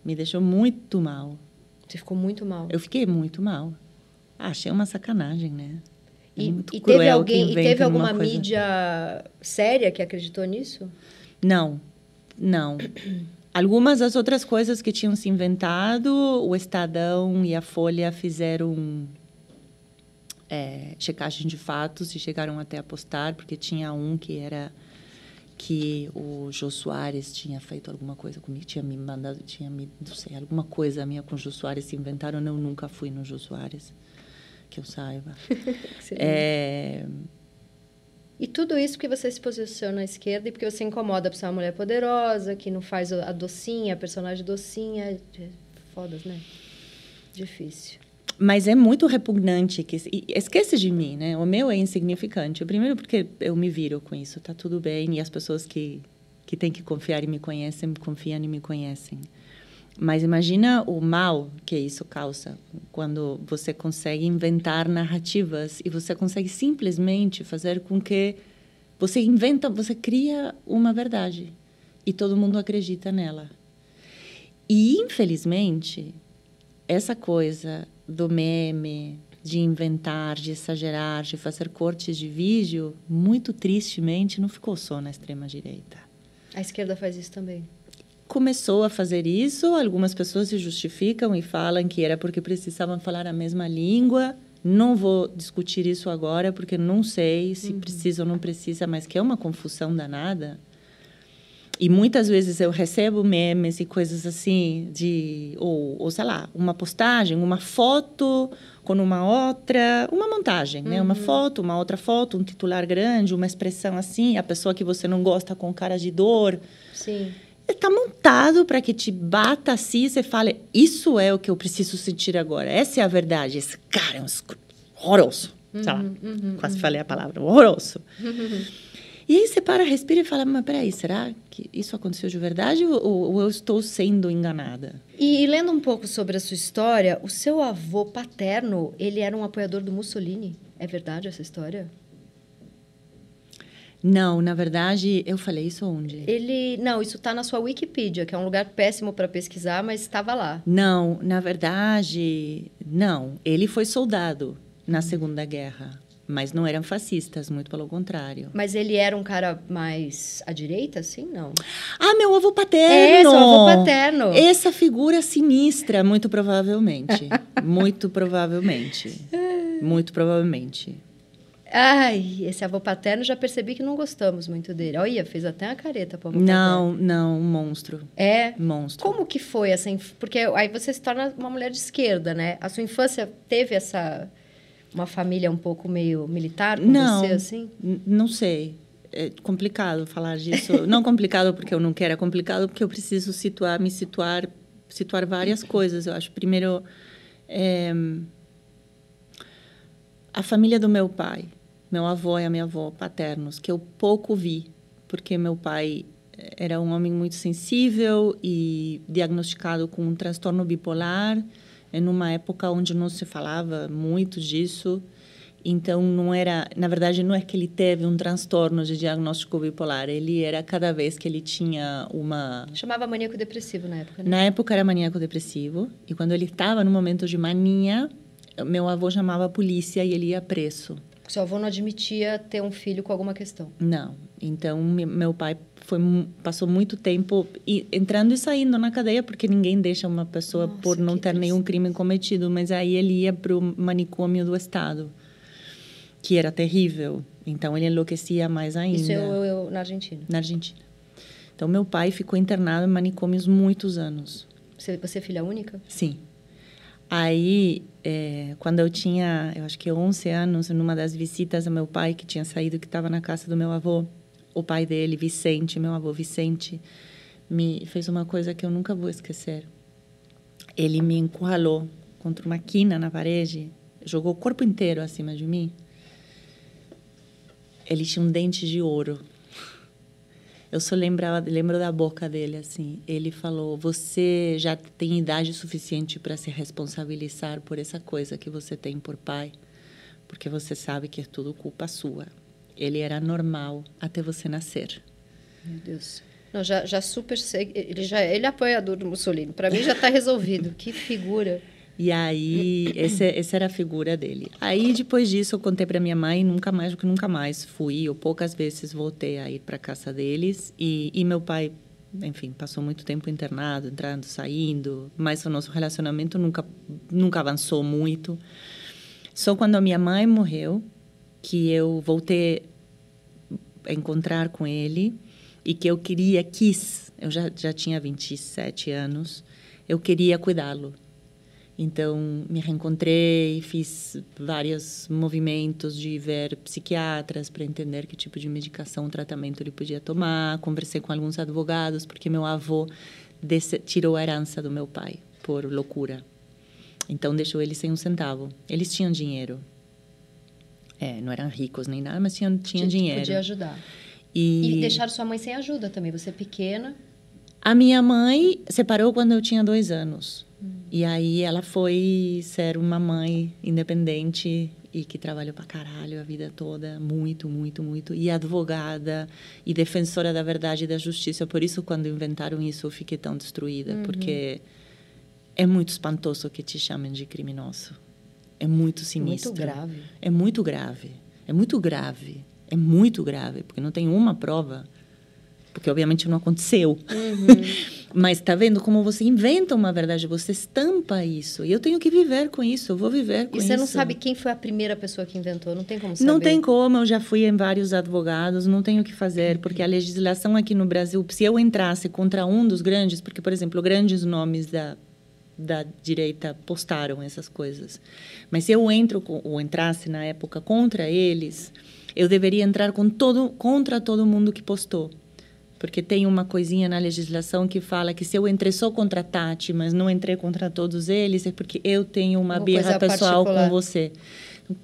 Me deixou muito mal. Você ficou muito mal. Eu fiquei muito mal. Ah, achei uma sacanagem, né? É E, e teve alguém, e teve uma alguma coisa. mídia séria que acreditou nisso? Não, não. Algumas das outras coisas que tinham se inventado, o Estadão e a Folha fizeram é, checagem de fatos e chegaram até a postar, porque tinha um que era que o Jô Soares tinha feito alguma coisa comigo, tinha me mandado, tinha me, não sei, alguma coisa minha com o Jô Soares se inventaram. Eu nunca fui no Jô Soares, que eu saiba. [laughs] É, E tudo isso porque você se posiciona à esquerda e porque você incomoda por ser uma mulher poderosa, que não faz a docinha, a personagem docinha. É Fodas, né? Difícil. Mas é muito repugnante que esquece de mim, né? O meu é insignificante. Primeiro porque eu me viro com isso, tá tudo bem e as pessoas que que têm que confiar e me conhecem, confiam e me conhecem. Mas imagina o mal que isso causa quando você consegue inventar narrativas e você consegue simplesmente fazer com que você inventa, você cria uma verdade e todo mundo acredita nela. E infelizmente, essa coisa do meme, de inventar, de exagerar, de fazer cortes de vídeo, muito tristemente não ficou só na extrema direita A esquerda faz isso também. Começou a fazer isso, algumas pessoas se justificam e falam que era porque precisavam falar a mesma língua. Não vou discutir isso agora, porque não sei se precisa ou não precisa, mas que é uma confusão danada. E muitas vezes eu recebo memes e coisas assim, de, ou, ou sei lá, uma postagem, uma foto com uma outra, uma montagem, né? Uma foto, uma outra foto, um titular grande, uma expressão assim, a pessoa que você não gosta com cara de dor. Sim. Está montado para que te bata assim e você fale: Isso é o que eu preciso sentir agora. Essa é a verdade. Esse cara é um horroroso. Uhum, uhum, Quase uhum. falei a palavra: horroroso. E aí você para, respira e fala: Mas peraí, será que isso aconteceu de verdade ou, ou eu estou sendo enganada? E, e, lendo um pouco sobre a sua história, o seu avô paterno, ele era um apoiador do Mussolini. É verdade essa história? Não, na verdade, eu falei isso onde? Ele, não, isso está na sua Wikipedia, que é um lugar péssimo para pesquisar, mas estava lá. Não, na verdade, não. Ele foi soldado na Segunda Guerra, mas não eram fascistas, muito pelo contrário. Mas ele era um cara mais à direita, assim, não? Ah, meu avô paterno. É, seu avô paterno. Essa figura sinistra, muito provavelmente, [laughs] muito provavelmente, muito provavelmente. Ai, esse avô paterno já percebi que não gostamos muito dele. Olha, fez até uma careta para avô Não, paterno. não, um monstro. É? Monstro. Como que foi essa... Inf... Porque aí você se torna uma mulher de esquerda, né? A sua infância teve essa... Uma família um pouco meio militar com não, você, assim? Não sei. É complicado falar disso. [laughs] não complicado porque eu não quero, é complicado porque eu preciso situar, me situar, situar várias coisas. Eu acho, primeiro, é... a família do meu pai meu avô e a minha avó paternos, que eu pouco vi, porque meu pai era um homem muito sensível e diagnosticado com um transtorno bipolar, em uma época onde não se falava muito disso. Então não era, na verdade, não é que ele teve um transtorno de diagnóstico bipolar, ele era cada vez que ele tinha uma chamava maníaco depressivo na época. Né? Na época era maníaco depressivo e quando ele estava no momento de mania, meu avô chamava a polícia e ele ia preso. Seu avô não admitia ter um filho com alguma questão? Não. Então, meu pai foi, passou muito tempo entrando e saindo na cadeia, porque ninguém deixa uma pessoa Nossa, por não ter nenhum crime cometido. Mas aí ele ia para o manicômio do Estado, que era terrível. Então, ele enlouquecia mais ainda. Isso eu, eu, eu na Argentina? Na Argentina. Então, meu pai ficou internado em manicômios muitos anos. Você, você é filha única? Sim. Aí, é, quando eu tinha, eu acho que 11 anos, numa das visitas ao meu pai, que tinha saído, que estava na casa do meu avô, o pai dele, Vicente, meu avô Vicente, me fez uma coisa que eu nunca vou esquecer. Ele me encurralou contra uma quina na parede, jogou o corpo inteiro acima de mim. Ele tinha um dente de ouro eu só lembrava, lembro da boca dele assim. Ele falou: "Você já tem idade suficiente para se responsabilizar por essa coisa que você tem por pai, porque você sabe que é tudo culpa sua. Ele era normal até você nascer." Meu Deus. Não, já, já super. Ele já ele é apoiador do Mussolini. Para mim já está resolvido. que figura. E aí, esse, essa era a figura dele. Aí, depois disso, eu contei para minha mãe, nunca mais, que nunca mais fui, ou poucas vezes voltei a ir para casa deles. E, e meu pai, enfim, passou muito tempo internado, entrando, saindo, mas o nosso relacionamento nunca, nunca avançou muito. Só quando a minha mãe morreu, que eu voltei a encontrar com ele e que eu queria, quis, eu já, já tinha 27 anos, eu queria cuidá-lo então, me reencontrei, fiz vários movimentos de ver psiquiatras para entender que tipo de medicação, tratamento ele podia tomar. Conversei com alguns advogados, porque meu avô desse, tirou a herança do meu pai por loucura. Então, deixou ele sem um centavo. Eles tinham dinheiro. É, não eram ricos nem nada, mas tinham, tinham dinheiro. Podia ajudar. E... e deixaram sua mãe sem ajuda também. Você é pequena. A minha mãe separou quando eu tinha dois anos. E aí ela foi ser uma mãe independente e que trabalhou pra caralho a vida toda, muito, muito, muito, e advogada e defensora da verdade e da justiça. Por isso, quando inventaram isso, eu fiquei tão destruída, uhum. porque é muito espantoso que te chamem de criminoso. É muito sinistro. Muito grave. É muito grave. É muito grave. É muito grave, porque não tem uma prova porque obviamente não aconteceu. Uhum. [laughs] Mas está vendo como você inventa uma verdade, você estampa isso. E eu tenho que viver com isso, eu vou viver com isso. E você não sabe quem foi a primeira pessoa que inventou, não tem como saber. Não tem como, eu já fui em vários advogados, não tenho o que fazer, porque a legislação aqui no Brasil, se eu entrasse contra um dos grandes, porque, por exemplo, grandes nomes da da direita postaram essas coisas. Mas se eu entro ou entrasse na época contra eles, eu deveria entrar com todo contra todo mundo que postou Porque tem uma coisinha na legislação que fala que se eu entrei só contra Tati, mas não entrei contra todos eles, é porque eu tenho uma, Uma birra pessoal particular. com você.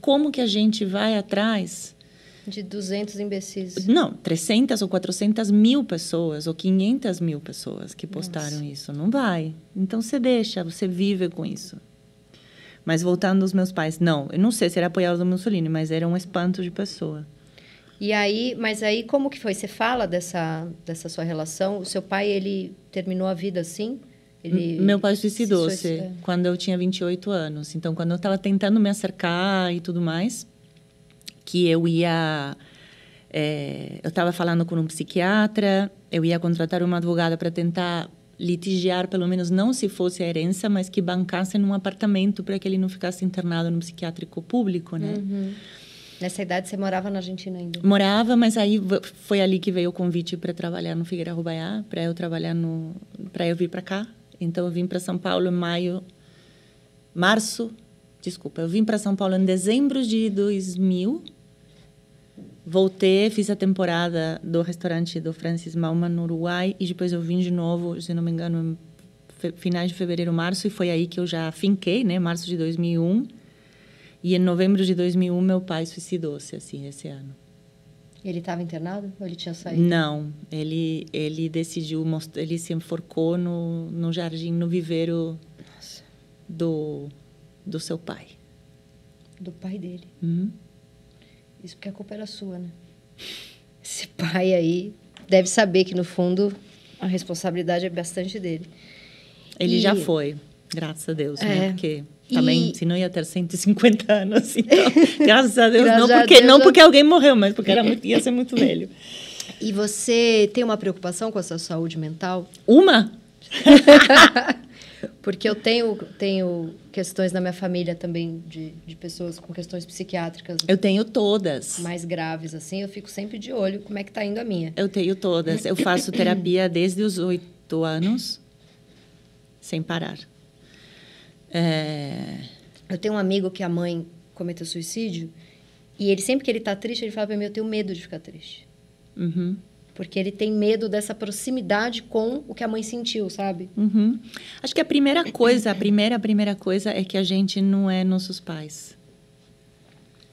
Como que a gente vai atrás? De 200 imbecis. Não, 300 ou 400 mil pessoas, ou 500 mil pessoas que postaram isso. Não vai. Então você deixa, você vive com isso. Mas voltando aos meus pais, não, eu não sei se era apoiado do Mussolini, mas era um espanto de pessoa. E aí, mas aí como que foi? Você fala dessa, dessa sua relação? O seu pai, ele terminou a vida assim? Ele Meu pai se suicidou-se suicida- quando eu tinha 28 anos. Então, quando eu estava tentando me acercar e tudo mais, que eu ia. eh, eu estava falando com um psiquiatra, eu ia contratar uma advogada para tentar litigiar, pelo menos não se fosse a herança, mas que bancasse num apartamento para que ele não ficasse internado no psiquiátrico público, né? Uhum. Nessa idade você morava na Argentina ainda? Morava, mas aí foi ali que veio o convite para trabalhar no Figueira Rubaiá, para eu trabalhar no, para eu vir para cá. Então eu vim para São Paulo em maio, março, desculpa, eu vim para São Paulo em dezembro de 2000. Voltei, fiz a temporada do restaurante do Francis Malman no Uruguai e depois eu vim de novo, se não me engano, em finais de fevereiro, março e foi aí que eu já finquei, né, março de 2001. E em novembro de 2001 meu pai suicidou-se assim esse ano. Ele estava internado ou ele tinha saído? Não, ele ele decidiu ele se enforcou no no jardim no viveiro Nossa, do do seu pai. do pai dele. Uhum. Isso porque a culpa era sua, né? Esse pai aí deve saber que, no fundo, a responsabilidade é bastante dele. Ele E- já foi, graças a Deus, É. né? Porque também, E- se não ia ter 150 anos, então, [laughs] graças a Deus, Graças não porque Deus, não porque alguém morreu, mas porque era muito, ia ser muito velho. E você tem uma preocupação com a sua saúde mental? Uma? [laughs] Porque eu tenho, tenho questões na minha família também de, de pessoas com questões psiquiátricas Eu tenho todas. mais graves, assim. Eu fico sempre de olho como é que tá indo a minha. Eu tenho todas. Eu faço terapia desde os oito anos, sem parar. É, Eu tenho um amigo que a mãe cometeu suicídio e ele sempre que ele tá triste, ele fala pra mim, eu tenho medo de ficar triste. uhum, Porque ele tem medo dessa proximidade com o que a mãe sentiu, sabe? uhum. Acho que a primeira coisa, a primeira, a primeira coisa é que a gente não é nossos pais.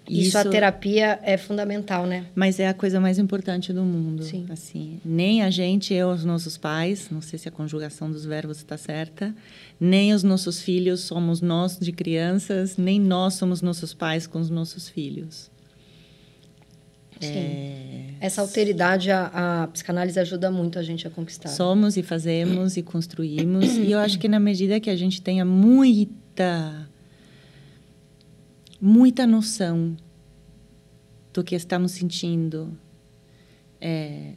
Isso, a terapia é fundamental, né? Mas é a coisa mais importante do mundo. Sim. Assim, nem a gente é os nossos pais, não sei se a conjugação dos verbos está certa, nem os nossos filhos somos nós de crianças, nem nós somos nossos pais com os nossos filhos. Sim. É, Essa alteridade, a, a psicanálise ajuda muito a gente a conquistar. somos e fazemos e construímos. e eu acho que [clears throat] na medida que a gente tenha muita, muita noção do que estamos sentindo, é,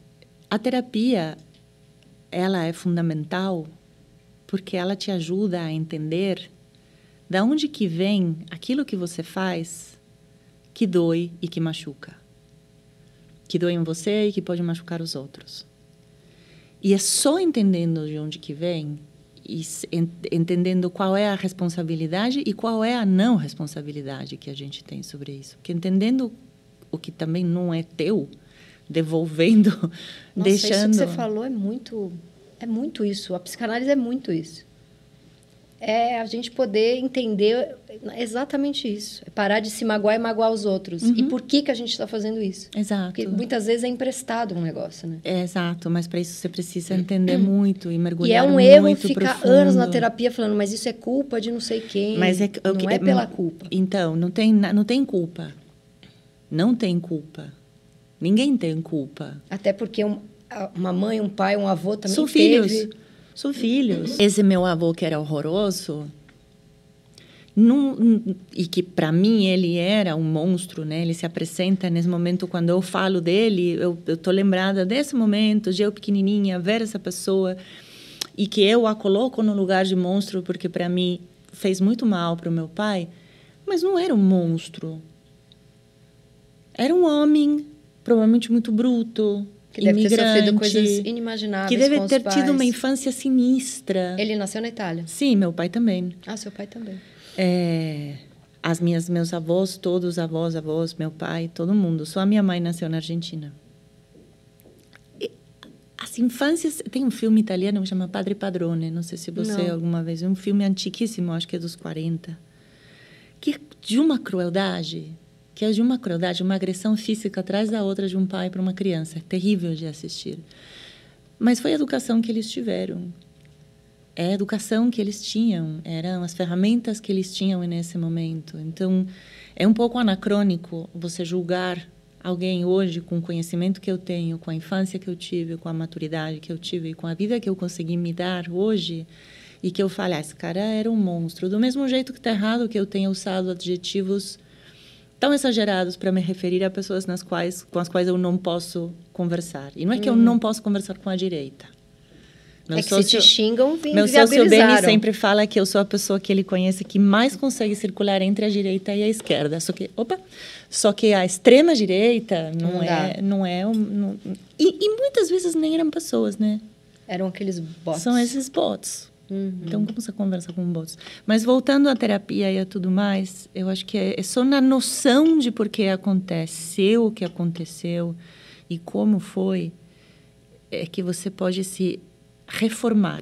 a terapia ela é fundamental porque ela te ajuda a entender da onde que vem aquilo que você faz que dói e que machuca. Que dói em você e que pode machucar os outros. E é só entendendo de onde que vem e entendendo qual é a responsabilidade e qual é a não responsabilidade que a gente tem sobre isso. Porque entendendo o que também não é teu, devolvendo, [laughs] Nossa, deixando. isso que você falou é muito, é muito isso. A psicanálise é muito isso. É a gente poder entender exatamente isso. É parar de se magoar e magoar os outros. E Uhum. por que, que a gente está fazendo isso? Exato. Porque muitas vezes é emprestado um negócio, né? É, exato, mas para isso você precisa entender [clears throat] muito e E mergulhar é um muito erro ficar profundo. anos na terapia falando, mas isso é culpa de não sei quem. Mas é não é é- pela culpa. Então, não tem, não tem culpa. Não tem culpa. Ninguém tem culpa. Até porque um- uma mãe, um pai, um avô também São teve. filhos. São filhos. Esse meu avô que era horroroso, não, e que para mim ele era um monstro, né? Ele se apresenta nesse momento quando eu falo dele, eu, eu tô lembrada desse momento, de eu pequenininha ver essa pessoa e que eu a coloco no lugar de monstro porque para mim fez muito mal para o meu pai, mas não era um monstro. Era um homem, provavelmente muito bruto, Que deve ter sofrido imigrante, coisas inimagináveis. que deve ter tido uma infância sinistra. Ele nasceu na Itália. Sim, meu pai também. Ah, seu pai também. É, as minhas meus avós, todos avós, avós, meu pai, todo mundo. Só a minha mãe nasceu na Argentina. E as infâncias. Tem um filme italiano que chama Padre Padrone, não sei se você Não. alguma vez. É um filme antiquíssimo, acho que é dos 40. Que é de uma crueldade. Que é de uma crueldade, uma agressão física atrás da outra de um pai para uma criança. É terrível de assistir. Mas foi a educação que eles tiveram. É a educação que eles tinham, eram as ferramentas que eles tinham nesse momento. Então, é um pouco anacrônico você julgar alguém hoje com o conhecimento que eu tenho, com a infância que eu tive, com a maturidade que eu tive, com a vida que eu consegui me dar hoje, e que eu fale, ah, esse cara era um monstro. Do mesmo jeito que está errado que eu tenha usado adjetivos tão exagerados para me referir a pessoas nas quais, com as quais eu não posso conversar. E não é que eu não posso conversar com a direita. Meu é que se sócio- te xingam, meu sócio Beni sempre fala que eu sou a pessoa que ele conhece que mais consegue circular entre a direita e a esquerda. Só que, opa, só que a extrema direita não, Não é, dá. não é não- e, e muitas vezes nem eram pessoas, né? Eram aqueles bots. São esses bots. Uhum. Então, como você conversa com bots? Mas voltando à terapia e a tudo mais, eu acho que é, é só na noção de por que aconteceu o que aconteceu e como foi, é que você pode se reformar.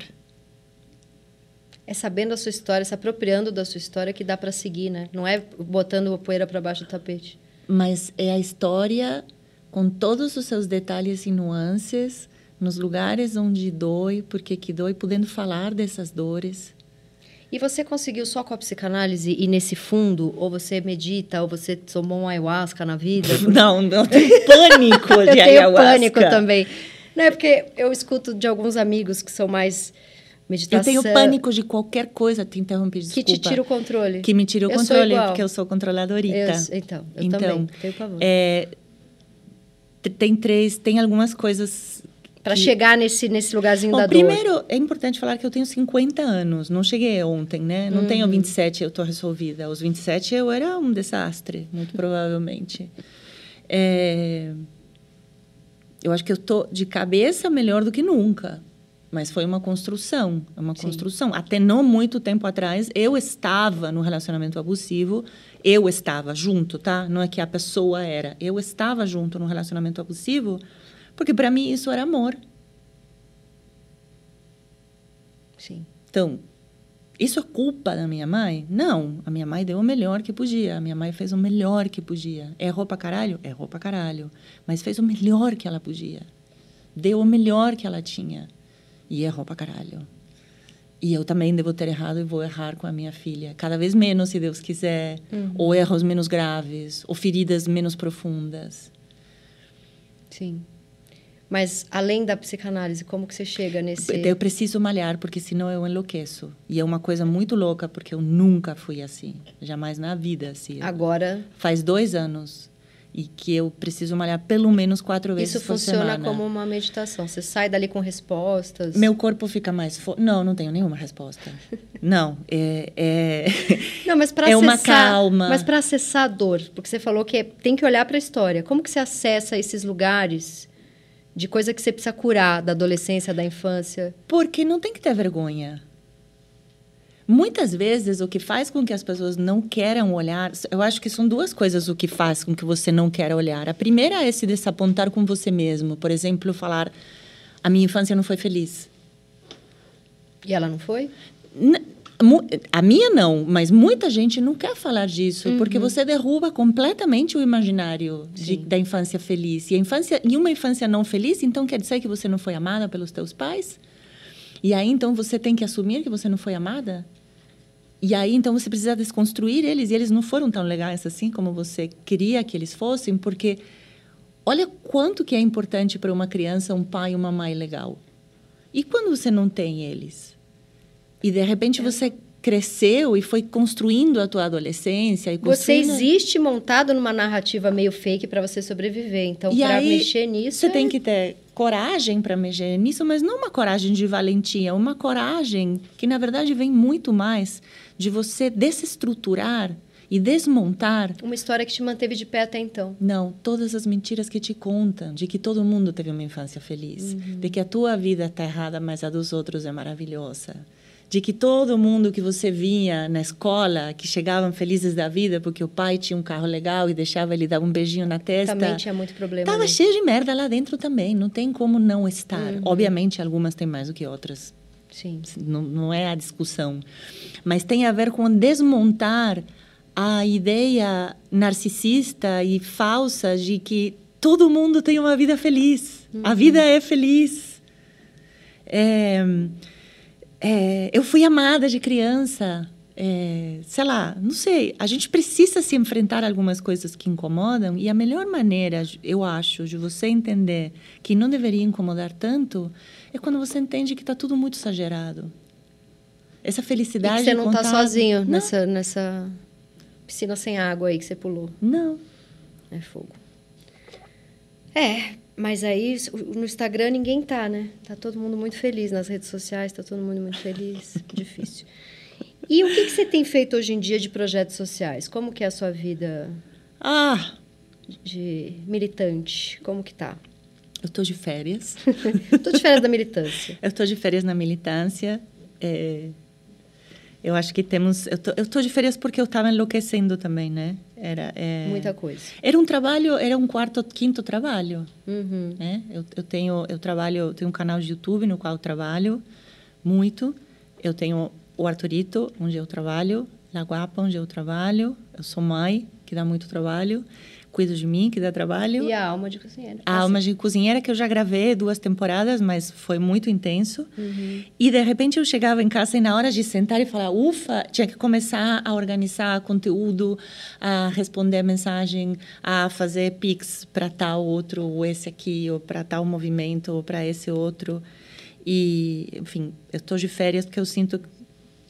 É sabendo a sua história, se apropriando da sua história que dá para seguir, né? Não é botando a poeira para baixo do tapete. Mas é a história com todos os seus detalhes e nuances, nos lugares onde dói, porque que dói, podendo falar dessas dores. E você conseguiu só com a psicanálise ir nesse fundo? Ou você medita, ou você tomou um ayahuasca na vida? [laughs] Não, não tenho pânico [laughs] eu de tenho ayahuasca. pânico também. Não é porque eu escuto de alguns amigos que são mais meditação. Eu tenho pânico de qualquer coisa, te interrompi, Que desculpa. te tira o controle. Que me tira o Eu controle, porque eu sou controladorita. Eu- então, eu também tenho pavor. é, tem três, tem algumas coisas... Para chegar nesse, nesse lugarzinho Bom, da dor. primeiro, é importante falar que eu tenho 50 anos, não cheguei ontem, né? Não Uhum. tenho 27, eu estou resolvida. Aos 27 eu era um desastre, muito provavelmente. É, Eu acho que eu estou de cabeça melhor do que nunca. Mas foi uma construção, é uma Sim. construção. Até não muito tempo atrás, eu estava no relacionamento abusivo, eu estava junto, tá? Não é que a pessoa era. Eu estava junto no relacionamento abusivo, porque para mim isso era amor. Sim. Então, isso é culpa da minha mãe? Não, a minha mãe deu o melhor que podia. A minha mãe fez o melhor que podia. Errou pra caralho? Errou pra caralho. Mas fez o melhor que ela podia. Deu o melhor que ela tinha. E errou pra caralho. E eu também devo ter errado e vou errar com a minha filha. Cada vez menos, se Deus quiser. Ou erros menos graves. Ou feridas menos profundas. Sim. Mas além da psicanálise, como que você chega nesse. Eu preciso malhar, porque senão eu enlouqueço. E é uma coisa muito louca, porque eu nunca fui assim. Jamais na vida, assim. Agora, Faz dois anos. E que eu preciso malhar pelo menos quatro vezes isso por funciona semana. como uma meditação. Você sai dali com respostas. Meu corpo fica mais... Fo... Não, não tenho nenhuma resposta. [laughs] não, é... é... [laughs] Não, mas para É acessar, uma calma. Mas para acessar a dor, porque você falou que tem que olhar para a história. Como que você acessa esses lugares de coisa que você precisa curar da adolescência, da infância? Porque não tem que ter vergonha. Muitas vezes, o que faz com que as pessoas não queiram olhar... Eu acho que são duas coisas o que faz com que você não queira olhar. A primeira é se desapontar com você mesmo. Por exemplo, falar... A minha infância não foi feliz. E ela não foi? N- A minha não, mas muita gente não quer falar disso, Uhum. porque você derruba completamente o imaginário de- da infância feliz. E, a infância, e uma infância não feliz, então quer dizer que você não foi amada pelos teus pais? E aí, então, você tem que assumir que você não foi amada? E aí, então, você precisa desconstruir eles. E eles não foram tão legais assim como você queria que eles fossem, porque olha quanto que é importante para uma criança um pai e uma mãe legal. E quando você não tem eles? E, de repente, você cresceu e foi construindo a tua adolescência. E Você construindo... existe montado numa narrativa meio fake para você sobreviver. Então, para mexer nisso. Você é- tem que ter coragem para mexer nisso, mas não uma coragem de valentia, uma coragem que, na verdade, vem muito mais de você desestruturar e desmontar. Uma história que te manteve de pé até então. Não, todas as mentiras que te contam de que todo mundo teve uma infância feliz, Uhum. de que a tua vida está errada, mas a dos outros é maravilhosa, de que todo mundo que você via na escola, que chegavam felizes da vida porque o pai tinha um carro legal e deixava ele dar um beijinho na testa. Também tinha muito problema. Tava né? cheio de merda lá dentro também, não tem como não estar. Uhum. Obviamente, algumas têm mais do que outras. Sim. Não, não é a discussão. Mas tem a ver com desmontar a ideia narcisista e falsa de que todo mundo tem uma vida feliz. Uhum. A vida é feliz. É, é, eu fui amada de criança. É, sei lá, não sei. A gente precisa se enfrentar algumas coisas que incomodam e a melhor maneira, eu acho, de você entender que não deveria incomodar tanto é quando você entende que está tudo muito exagerado. Essa felicidade. E que você não está sozinho não. nessa nessa piscina sem água aí que você pulou. Não. É fogo. É, mas aí no Instagram ninguém tá, né? Tá todo mundo muito feliz nas redes sociais, tá todo mundo muito feliz. [laughs] Difícil. E o que, que você tem feito hoje em dia de projetos sociais? Como que é a sua vida ah. de militante? Como que tá? Eu estou de férias. [laughs] Estou de férias da militância. Eu estou de férias na militância. É, eu acho que temos. Eu tô, tô de férias porque eu estava enlouquecendo também, né? Era é, muita coisa. Era um trabalho, era um quarto, quinto trabalho. Uhum. Né? Eu, eu tenho, eu trabalho, eu tenho um canal de YouTube no qual trabalho muito. Eu tenho o Arturito, onde eu trabalho, La Guapa, onde eu trabalho. Eu sou mãe, que dá muito trabalho cuido de mim, que dá trabalho. E a Alma de Cozinheira. A assim. Alma de Cozinheira, que eu já gravei duas temporadas, mas foi muito intenso. Uhum. E, de repente, eu chegava em casa e, na hora de sentar e falar, ufa, tinha que começar a organizar conteúdo, a responder mensagem, a fazer pix para tal outro, ou esse aqui, ou para tal movimento, ou para esse outro. E, enfim, eu estou de férias porque eu sinto,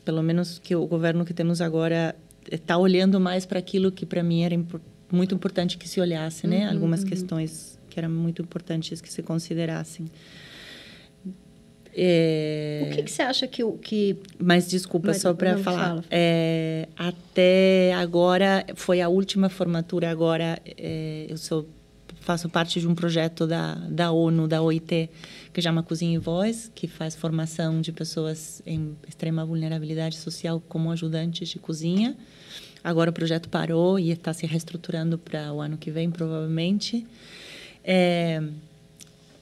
pelo menos, que o governo que temos agora está olhando mais para aquilo que para mim era importante muito importante que se olhasse, né? Uhum, Algumas uhum. questões que eram muito importantes que se considerassem. É... O que, que, você acha que o que? Mas desculpa Mas, só para falar. Fala. É, até agora foi a última formatura. Agora é, eu sou faço parte de um projeto da da ONU da OIT que chama Cozinha e Voz, que faz formação de pessoas em extrema vulnerabilidade social como ajudantes de cozinha. Agora o projeto parou e está se reestruturando para o ano que vem, provavelmente. É,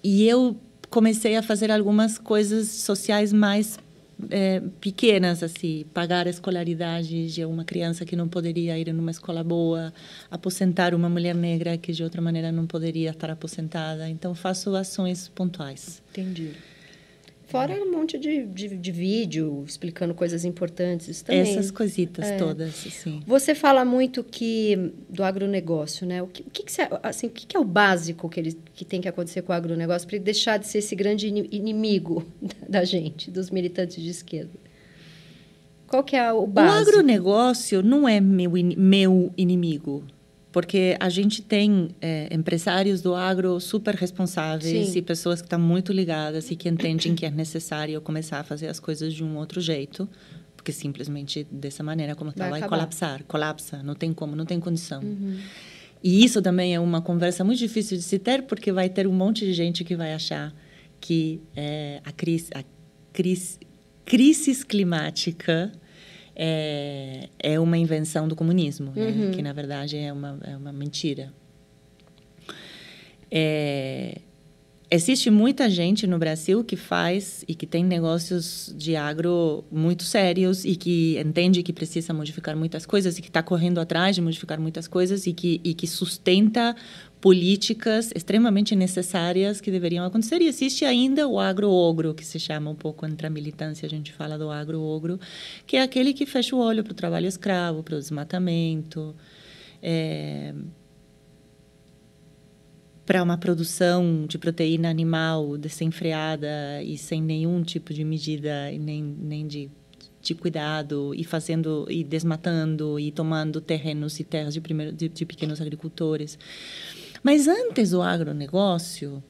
e eu comecei a fazer algumas coisas sociais mais é, pequenas, assim, pagar a escolaridade de uma criança que não poderia ir numa escola boa, aposentar uma mulher negra que de outra maneira não poderia estar aposentada. Então, faço ações pontuais. Entendi. Fora um monte de, de, de, vídeo explicando coisas importantes também. Essas coisitas é. todas, sim. Você fala muito que do agronegócio, né? O que, o que, que, você, assim, o que, que é o básico que, ele, que tem que acontecer com o agronegócio para ele deixar de ser esse grande inimigo [laughs] da gente, dos militantes de esquerda? Qual que é o básico? O agronegócio não é meu, meu inimigo porque a gente tem é, empresários do agro super responsáveis Sim. e pessoas que estão muito ligadas e que entendem que é necessário começar a fazer as coisas de um outro jeito, porque simplesmente dessa maneira como está vai, vai colapsar, colapsa, não tem como, não tem condição. Uhum. E isso também é uma conversa muito difícil de se ter, porque vai ter um monte de gente que vai achar que é, a crise, a crise, crise climática é, é uma invenção do comunismo, né? uhum. que na verdade é uma, é uma mentira. É, existe muita gente no Brasil que faz e que tem negócios de agro muito sérios e que entende que precisa modificar muitas coisas e que está correndo atrás de modificar muitas coisas e que, e que sustenta políticas extremamente necessárias que deveriam acontecer. E existe ainda o agro-ogro, que se chama um pouco entre a militância, a gente fala do agro-ogro, que é aquele que fecha o olho para o trabalho escravo, para o desmatamento, é, para uma produção de proteína animal desenfreada e sem nenhum tipo de medida, nem, nem de de cuidado e fazendo e desmatando e tomando terrenos e terras de, primeiro, de, de pequenos agricultores. Mas antes do agronegócio,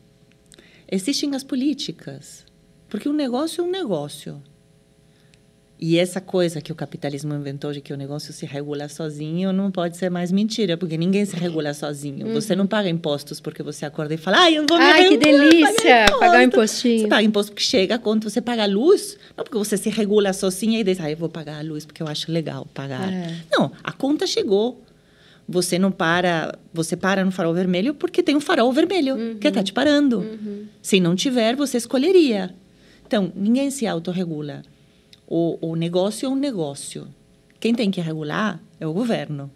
existem as políticas. Porque um negócio é um negócio. E essa coisa que o capitalismo inventou de que o negócio se regula sozinho não pode ser mais mentira, porque ninguém se regula sozinho. Uhum. Você não paga impostos porque você acorda e fala, ai, eu vou me Ai, que delícia! Pagar, pagar um impostinho. Você paga imposto porque chega quando você paga a luz, não porque você se regula sozinha e diz, ai, eu vou pagar a luz porque eu acho legal pagar. É. Não, a conta chegou. Você não para, você para no farol vermelho porque tem um farol vermelho uhum. que está te parando. Uhum. Se não tiver, você escolheria. Então, ninguém se autorregula o, o negócio é um negócio. Quem tem que regular é o governo.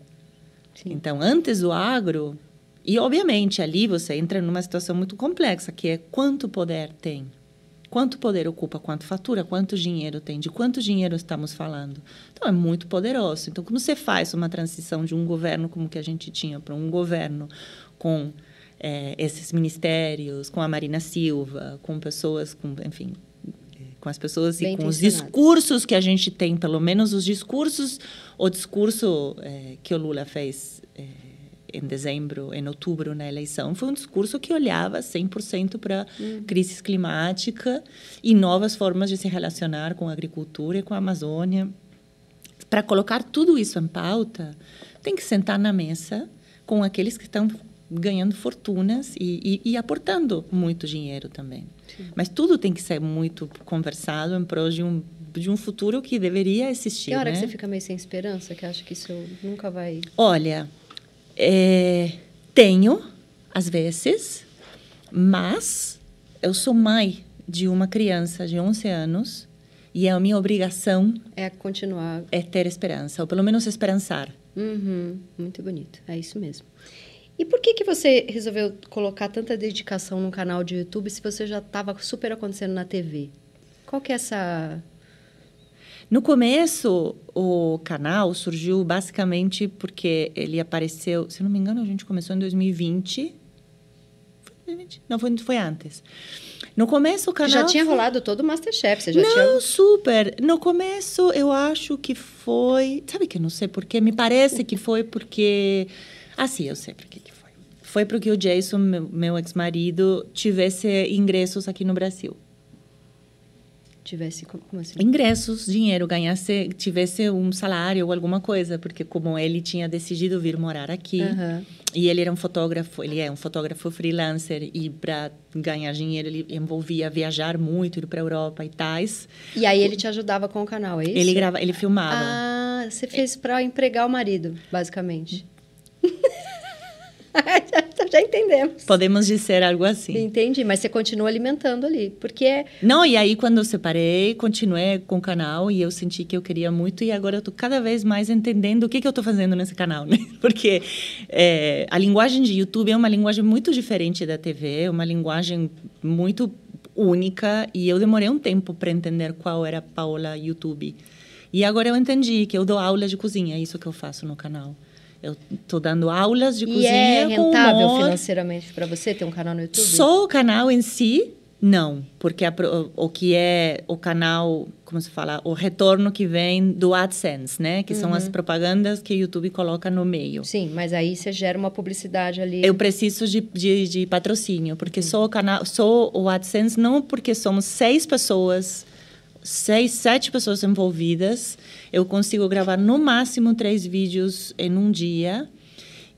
Sim. Então, antes do agro, e obviamente ali você entra numa situação muito complexa, que é quanto poder tem. Quanto poder ocupa, quanto fatura, quanto dinheiro tem, de quanto dinheiro estamos falando. Então, é muito poderoso. Então, como você faz uma transição de um governo como que a gente tinha para um governo com é, esses ministérios, com a Marina Silva, com pessoas, com, enfim, com as pessoas Bem e com os discursos que a gente tem, pelo menos os discursos, o discurso é, que o Lula fez é, em dezembro, em outubro, na eleição, foi um discurso que olhava 100% para hum. crise climática e novas formas de se relacionar com a agricultura e com a Amazônia. Para colocar tudo isso em pauta, tem que sentar na mesa com aqueles que estão ganhando fortunas e, e, e aportando muito dinheiro também. Mas tudo tem que ser muito conversado em prol de um de um futuro que deveria existir. Que hora né? que você fica meio sem esperança, que acha que isso nunca vai. Olha, é, tenho às vezes, mas eu sou mãe de uma criança de 11 anos e a minha obrigação é continuar é ter esperança ou pelo menos esperançar. Uhum, muito bonito, é isso mesmo. E por que, que você resolveu colocar tanta dedicação num canal de YouTube se você já estava super acontecendo na TV? Qual que é essa... No começo, o canal surgiu basicamente porque ele apareceu... Se não me engano, a gente começou em 2020. Não, foi, foi antes. No começo, o canal... Já tinha rolado todo o Masterchef, você já não, tinha... Não, super. No começo, eu acho que foi... Sabe que eu não sei porquê? Me parece que foi porque... Ah, sim, eu sei por que foi. Foi porque o Jason, meu, meu ex-marido, tivesse ingressos aqui no Brasil. Tivesse, como assim? Ingressos, dinheiro, ganhasse, tivesse um salário ou alguma coisa, porque como ele tinha decidido vir morar aqui, uhum. e ele era um fotógrafo, ele é um fotógrafo freelancer, e para ganhar dinheiro ele envolvia viajar muito, ir para a Europa e tais. E aí ele te ajudava com o canal, é isso? Ele grava, ele filmava. Ah, você fez para empregar o marido, basicamente. [laughs] [laughs] já entendemos. Podemos dizer algo assim. Entendi, mas você continua alimentando ali, porque... É Não, e aí quando eu separei, continuei com o canal e eu senti que eu queria muito e agora eu estou cada vez mais entendendo o que, que eu estou fazendo nesse canal, né? [laughs] Porque é, a linguagem de YouTube é uma linguagem muito diferente da TV, é uma linguagem muito única e eu demorei um tempo para entender qual era a Paula YouTube. E agora eu entendi que eu dou aula de cozinha, é isso que eu faço no canal. Eu estou dando aulas de e cozinha é rentável financeiramente para você ter um canal no YouTube? Só o canal em si, não. Porque a, o, o, que é o canal, como se fala, o retorno que vem do AdSense, né? Que uhum. são as uhum. propagandas que o YouTube coloca no meio. Sim, mas aí você gera uma publicidade ali. Eu preciso de, de, de patrocínio, porque uhum. só o canal, só o AdSense, não porque somos seis pessoas seis, sete pessoas envolvidas. Eu consigo gravar no máximo três vídeos em um dia.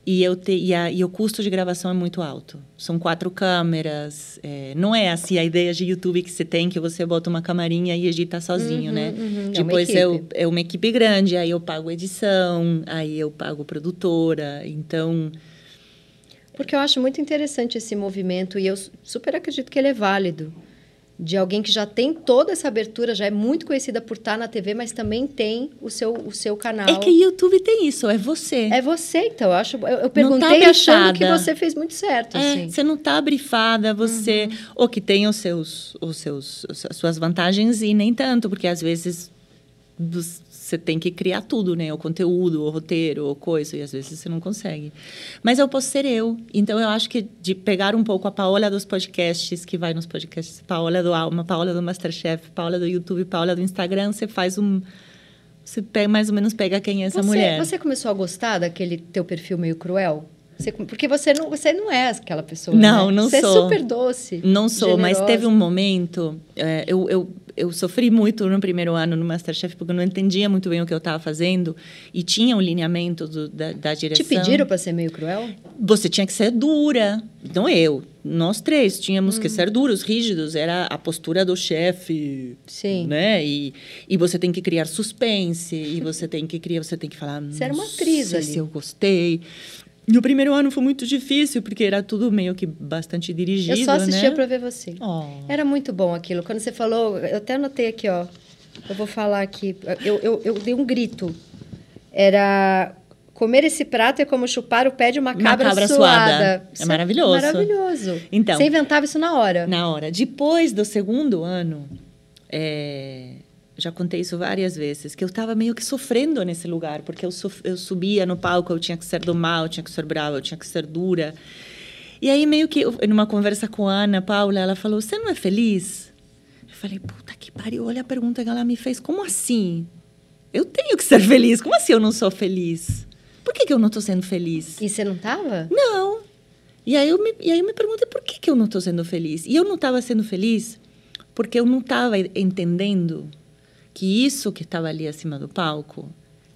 E, eu te, e, a, e o custo de gravação é muito alto. São quatro câmeras. É, não é assim a ideia de YouTube que você tem, que você bota uma camarinha e edita sozinho, uhum, né? Uhum, Depois é uma, é, é uma equipe grande, aí eu pago edição, aí eu pago produtora. Então. Porque eu acho muito interessante esse movimento e eu super acredito que ele é válido de alguém que já tem toda essa abertura, já é muito conhecida por estar na TV, mas também tem o seu, o seu canal. É que YouTube tem isso, é você. É você, então. Eu, acho, eu, eu perguntei tá achando que você fez muito certo. É, assim. Você não está brifada, você. Uhum. Ou que tem os seus, os seus, as suas vantagens e nem tanto, porque às vezes você tem que criar tudo, né? O conteúdo, o roteiro, o coisa, e às vezes você não consegue. Mas eu posso ser eu. Então eu acho que de pegar um pouco a Paola dos podcasts, que vai nos podcasts, Paola do Alma, Paola do Masterchef, Paola do YouTube, Paola do Instagram, você faz um. Você pega, mais ou menos pega quem é essa você, mulher. Você começou a gostar daquele teu perfil meio cruel? Você, porque você não, você não é aquela pessoa. Não, né? não você sou. Você é super doce. Não sou, generosa. mas teve um momento. É, eu, eu eu sofri muito no primeiro ano no Masterchef porque eu não entendia muito bem o que eu estava fazendo e tinha um lineamento do, da, da direção. Te pediram para ser meio cruel? Você tinha que ser dura. Então eu, nós três tínhamos hum. que ser duros, rígidos. Era a postura do chefe, Sim. né? E, e você tem que criar suspense e [laughs] você tem que criar, você tem que falar. Você era uma atriz ali. Se eu gostei. E o primeiro ano foi muito difícil, porque era tudo meio que bastante dirigido, Eu só assistia né? para ver você. Oh. Era muito bom aquilo. Quando você falou, eu até anotei aqui, ó. Eu vou falar aqui. Eu, eu, eu dei um grito. Era comer esse prato é como chupar o pé de uma cabra, uma cabra suada. suada. É maravilhoso. Maravilhoso. Então, você inventava isso na hora. Na hora. Depois do segundo ano, é, já contei isso várias vezes, que eu estava meio que sofrendo nesse lugar, porque eu, eu subia no palco, eu tinha que ser do mal, eu tinha que ser brava, eu tinha que ser dura. E aí, meio que, numa conversa com a Ana Paula, ela falou: Você não é feliz? Eu falei: Puta que pariu, olha a pergunta que ela me fez. Como assim? Eu tenho que ser feliz. Como assim eu não sou feliz? Por que, que eu não estou sendo feliz? E você não estava? Não. E aí, eu me, e aí eu me perguntei por que, que eu não estou sendo feliz. E eu não estava sendo feliz porque eu não estava entendendo que isso que estava ali acima do palco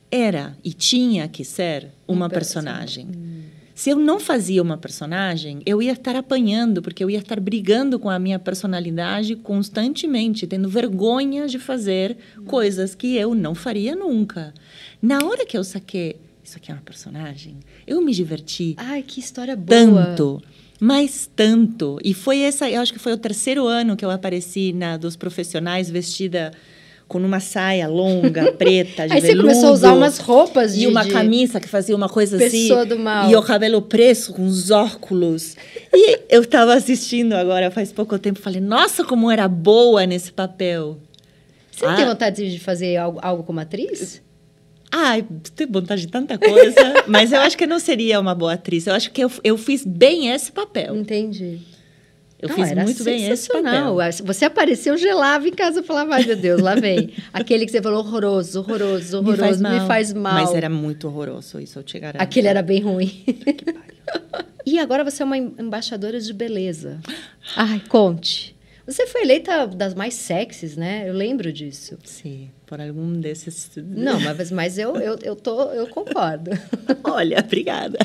era e tinha que ser uma personagem. Hum. Se eu não fazia uma personagem, eu ia estar apanhando, porque eu ia estar brigando com a minha personalidade constantemente, tendo vergonha de fazer hum. coisas que eu não faria nunca. Na hora que eu saquei, isso aqui é uma personagem, eu me diverti. Ai, que história boa! Tanto mas tanto. E foi essa, eu acho que foi o terceiro ano que eu apareci na dos profissionais vestida com uma saia longa, [laughs] preta, de Aí veludo. você começou a usar umas roupas de... E uma camisa que fazia uma coisa Pessoa assim. do mal. E o cabelo preso, com os óculos. E eu estava assistindo agora, faz pouco tempo, falei, nossa, como era boa nesse papel. Você ah. tem vontade de fazer algo, algo como atriz? Ah, tenho vontade de tanta coisa, [laughs] mas eu acho que eu não seria uma boa atriz. Eu acho que eu, eu fiz bem esse papel. Entendi. Eu não, fiz muito bem esse papel. Você apareceu, gelava em casa e falava, ai meu Deus, lá vem. [laughs] Aquele que você falou horroroso, horroroso, horroroso, me faz mal. Me faz mal. Mas era muito horroroso, isso eu te garanto. Aquele era bem ruim. [laughs] e agora você é uma embaixadora de beleza. Ai, conte. Você foi eleita das mais sexys, né? Eu lembro disso. Sim, por algum desses. [laughs] Não, mas, mas eu, eu, eu, tô, eu concordo. Olha, obrigada.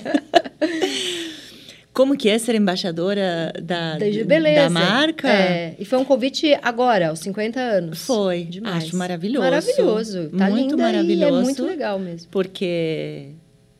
Como que é ser embaixadora da, da marca? É, e foi um convite agora, aos 50 anos. Foi. Demais. Acho maravilhoso. Maravilhoso. Tá muito linda maravilhoso. E é muito legal mesmo. Porque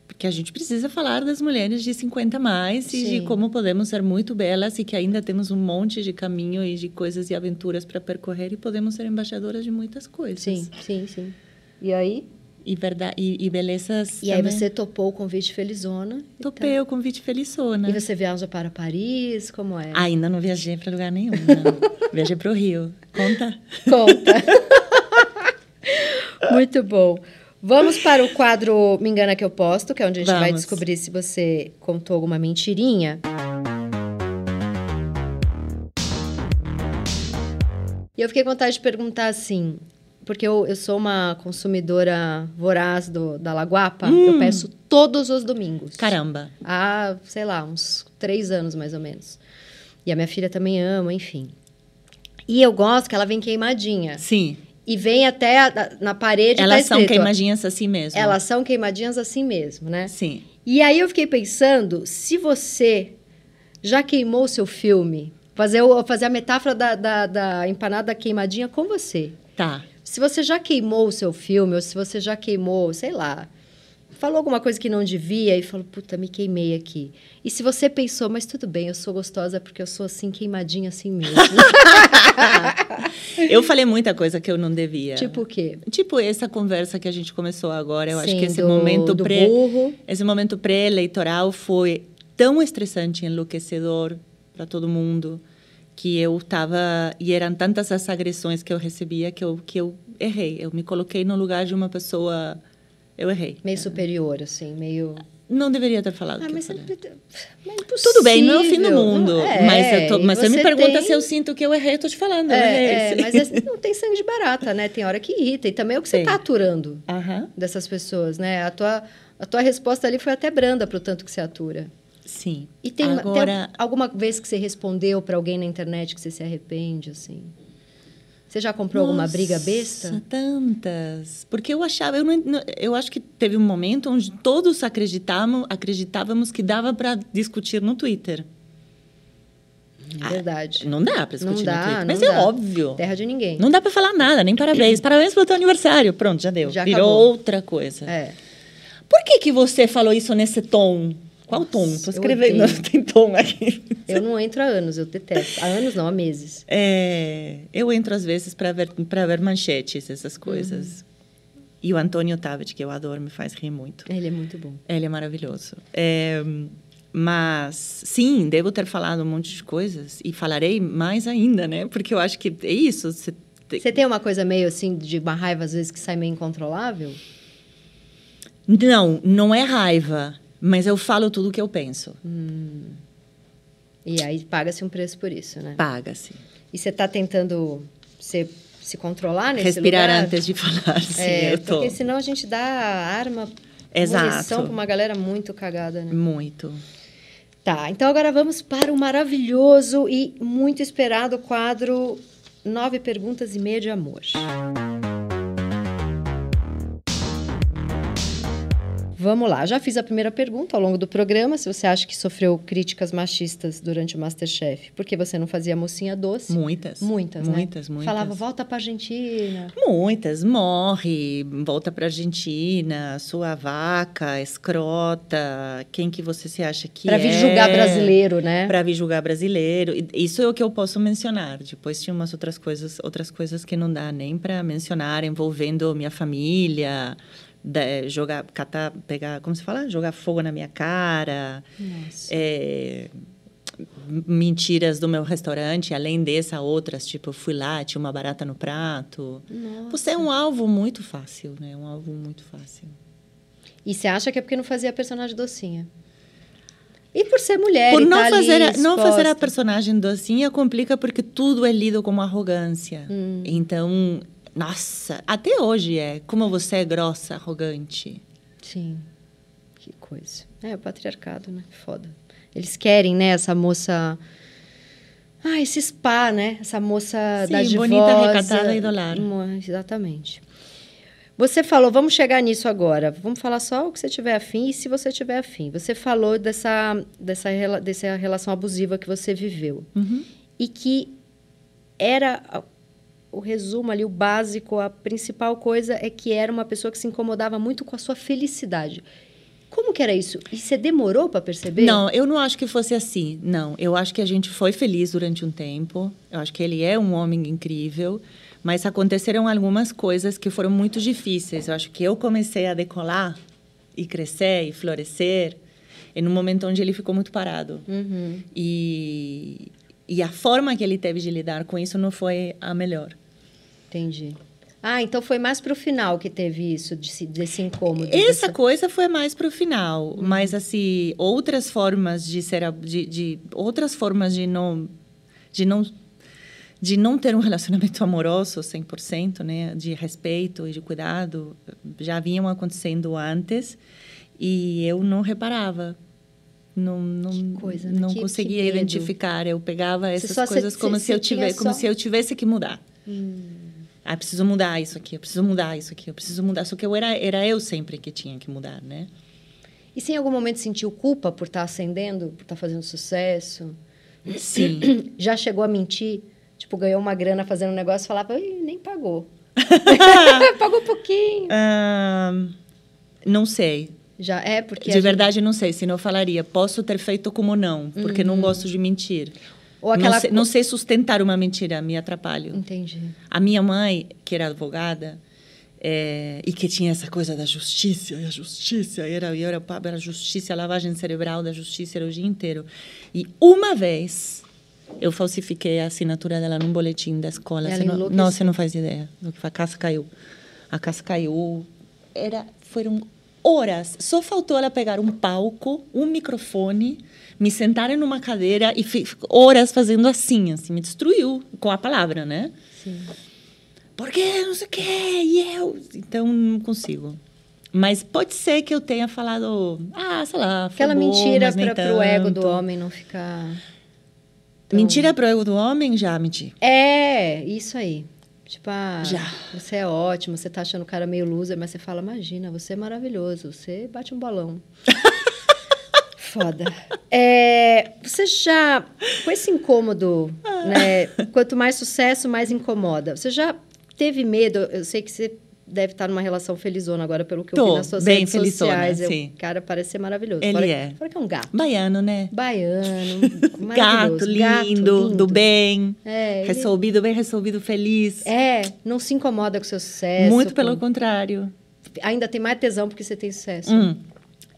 porque a gente precisa falar das mulheres de 50 mais Sim. e de como podemos ser muito belas e que ainda temos um monte de caminho e de coisas e aventuras para percorrer e podemos ser embaixadoras de muitas coisas. Sim, sim, sim. E aí? E, verdade, e, e belezas. E também. aí você topou o convite Felizona? Topei então. o convite Felizona. E você viaja para Paris? Como é? Ainda não viajei para lugar nenhum. [laughs] viajei para o Rio. Conta? Conta. [laughs] Muito bom. Vamos para o quadro Me Engana Que Eu Posto, que é onde a gente Vamos. vai descobrir se você contou alguma mentirinha. E eu fiquei com vontade de perguntar assim, porque eu, eu sou uma consumidora voraz do, da Laguapa, hum. eu peço todos os domingos. Caramba! Há, sei lá, uns três anos mais ou menos. E a minha filha também ama, enfim. E eu gosto que ela vem queimadinha. Sim e vem até a, na parede. Tá Elas tá são queimadinhas assim mesmo. Elas são queimadinhas assim mesmo, né? Sim. E aí eu fiquei pensando, se você já queimou o seu filme, fazer, fazer a metáfora da, da, da empanada queimadinha com você. Tá. Se você já queimou o seu filme, ou se você já queimou, sei lá, falou alguma coisa que não devia e falou, puta, me queimei aqui. E se você pensou, mas tudo bem, eu sou gostosa porque eu sou assim, queimadinha assim mesmo. [laughs] eu falei muita coisa que eu não devia. Tipo o quê? Tipo essa conversa que a gente começou agora. Eu Sim, acho que esse do, momento do pré, burro. esse momento pré-eleitoral foi tão estressante, enlouquecedor para todo mundo que eu estava e eram tantas as agressões que eu recebia que eu que eu errei. Eu me coloquei no lugar de uma pessoa eu errei. Meio superior, assim, meio. Não deveria ter falado. Ah, mas, é, mas Tudo bem, não é o fim do mundo. É, mas tô, mas você me pergunta tem... se eu sinto que eu errei, eu tô te falando. É, é mas é, não tem sangue de barata, né? Tem hora que irrita. E também é o que você está aturando dessas pessoas, né? A tua, a tua resposta ali foi até branda para o tanto que você atura. Sim. E tem, Agora... tem alguma vez que você respondeu para alguém na internet que você se arrepende, assim? Você já comprou alguma Nossa, briga besta? Tantas. Porque eu achava, eu, não, eu acho que teve um momento onde todos acreditávamos, acreditávamos que dava para discutir no Twitter. Verdade. Não dá para discutir Não dá, no Twitter, mas dá. é óbvio. Terra de ninguém. Não dá para falar nada, nem parabéns. Parabéns pelo teu aniversário. Pronto, já deu. Já Virou acabou. outra coisa. É. Por que, que você falou isso nesse tom? Qual tom? Eu escrevendo, odeio. [laughs] tem tom aqui. Eu não entro há anos, eu detesto. Há anos não, há meses. É, eu entro às vezes para ver, para ver manchetes, essas coisas. E o Antônio Tabet, que eu adoro, me faz rir muito. Ele é muito bom. Ele é maravilhoso. É, mas, sim, devo ter falado um monte de coisas. E falarei mais ainda, né? Porque eu acho que é isso. Você te- Você tem uma coisa meio assim, de uma raiva às vezes que sai meio incontrolável? Não, não é raiva. Mas eu falo tudo o que eu penso. E aí paga-se um preço por isso, né? Paga-se. E você tá tentando se, se controlar nesse Respirar lugar? antes de falar. Sim, É, eu tô. porque senão a gente dá arma, Exato. munição pra uma galera muito cagada, né? Muito. Tá, então agora vamos para o maravilhoso e muito esperado quadro Nove Perguntas e Meia de Amor. Vamos lá, já fiz a primeira pergunta ao longo do programa. Se você acha que sofreu críticas machistas durante o Masterchef, porque você não fazia mocinha doce? Muitas. Muitas, né? Muitas, muitas. Falava, volta pra Argentina. Muitas. Morre, volta para Argentina, sua vaca, escrota, quem que você se acha que Pra é? vir julgar brasileiro, né? Para vir julgar brasileiro. Isso é o que eu posso mencionar. Depois tinha umas outras coisas, outras coisas que não dá nem para mencionar, envolvendo minha família, da- jogar, catar, pegar, como se fala? Jogar fogo na minha cara. Nossa. É, mentiras do meu restaurante, além dessa, outras, tipo, fui lá, tinha uma barata no prato. Nossa. Você é um alvo muito fácil, né? Um alvo muito fácil. E você acha que é porque não fazia personagem docinha? E por ser mulher Por não tá fazer, a, não fazer a personagem docinha complica porque tudo é lido como arrogância. Hum. Então, nossa, até hoje é como você é grossa, arrogante. Sim. Que coisa. É, o patriarcado, né? Foda. Eles querem, né, essa moça... Ah, esse spa, né? Essa moça Sim, da divosa. bonita, recatada e do lar. Exatamente. Você falou, vamos chegar nisso agora. Vamos falar só o que você tiver afim e se você tiver afim. Você falou dessa, dessa, dessa relação abusiva que você viveu. Uhum. e que era o resumo ali, o básico, a principal coisa é que era uma pessoa que se incomodava muito com a sua felicidade. Como que era isso? E você demorou para perceber? Não, eu não acho que fosse assim. Não, eu acho que a gente foi feliz durante um tempo. Eu acho que ele é um homem incrível, mas aconteceram algumas coisas que foram muito difíceis. Eu acho que eu comecei a decolar e crescer e florescer em um momento onde ele ficou muito parado. Uhum. E, e a forma que ele teve de lidar com isso não foi a melhor. Entendi. Ah, então foi mais pro final que teve isso, desse, desse incômodo. Essa dessa- coisa foi mais para o final, mas assim outras formas de ser de, de outras formas de não de não de não ter um [laughs] relacionamento amoroso 100%, né, de respeito e de cuidado, já vinham acontecendo antes e eu não reparava. Não, não, Que coisa, né? não Que- que conseguia medo. identificar. Eu pegava essas coisas você- como você- se eu tivesse, como só- se eu tivesse que mudar. Ah, preciso mudar isso aqui, eu preciso mudar isso aqui, eu preciso mudar. Só que eu era, era eu sempre que tinha que mudar, né? E se em algum momento sentiu culpa por estar ascendendo, por estar fazendo sucesso? Sim. [clears throat] Já chegou a mentir? Tipo, ganhou uma grana fazendo um negócio e falava, "Ih, nem pagou. [laughs] [laughs] Pagou pouquinho. Ahn, não sei. Já é, porque. a de gente- verdade, não sei. Senão eu falaria, posso ter feito como não, porque não gosto de mentir. Ou aquela. não, sei, não sei sustentar uma mentira, me atrapalho. Entendi. A minha mãe, que era advogada, é, e que tinha essa coisa da justiça, e a justiça, e era, e era, era justiça, a lavagem cerebral da justiça, era o dia inteiro. E uma vez, eu falsifiquei a assinatura dela num boletim da escola. Você não, não, você não faz ideia. A casa caiu. A casa caiu. Era, foram horas. Só faltou ela pegar um palco, um microfone, me sentar numa cadeira e horas fazendo assim, assim, me destruiu com a palavra, né? Sim. Porque não sei o quê, e eu. Então, não consigo. Mas pode ser que eu tenha falado, ah, sei lá, Aquela bom, mentira para o ego do homem não ficar. tão- Mentira pro ego do homem, já menti. É, isso aí. Tipo, ah, Já. você é ótimo, você tá achando o cara meio loser, mas você fala, imagina, você é maravilhoso, você bate um balão. [laughs] Foda. É, você já, com esse incômodo, né? Quanto mais sucesso, mais incomoda. Você já teve medo? Eu sei que você deve estar numa relação felizona agora, pelo que eu Tô, vi nas suas bem redes felizona, sociais. Eu- sim. O cara parece ser maravilhoso. Ele fora, é. Fora que é um gato. Baiano, né? Baiano, [laughs] Gato lindo, Gato do bem, É, ele- resolvido, bem resolvido, feliz. É, não se incomoda com seu sucesso. Muito pelo com- contrário. Ainda tem mais tesão porque você tem sucesso. Hum,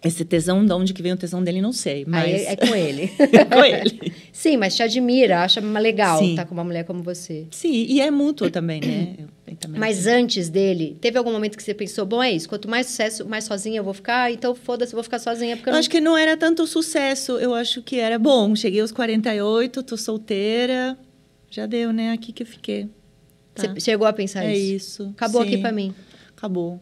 esse tesão, de onde que vem o tesão dele, não sei, mas Aí é, é com ele. [laughs] com ele. Sim, mas te admira, acha legal Sim. estar com uma mulher como você. Sim, e é mútuo também, né? Também Mas antes dele, teve algum momento que você pensou, bom, é isso, quanto mais sucesso, mais sozinha eu vou ficar, então foda-se, eu vou ficar sozinha porque eu Eu não... acho que não era tanto sucesso, eu acho que era bom. Cheguei aos 48, tô solteira, já deu, né? Aqui que eu fiquei. Tá. Você chegou a pensar É isso? isso. Acabou sim. aqui pra mim. Acabou.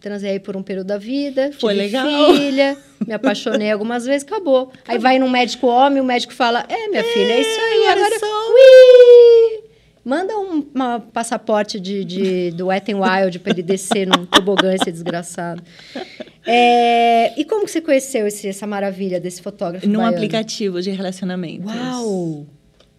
Transei por um período da vida, Foi legal. filha, [laughs] me apaixonei algumas vezes, acabou. Aí vai num médico homem, o médico fala, é, minha filha, é isso aí, agora... só. Ui! Manda um uma passaporte de, de, do Wet n Wild pra ele descer num tobogã, esse desgraçado. É, e como que você conheceu esse, essa maravilha desse fotógrafo Num baiano? aplicativo de relacionamento. Uau!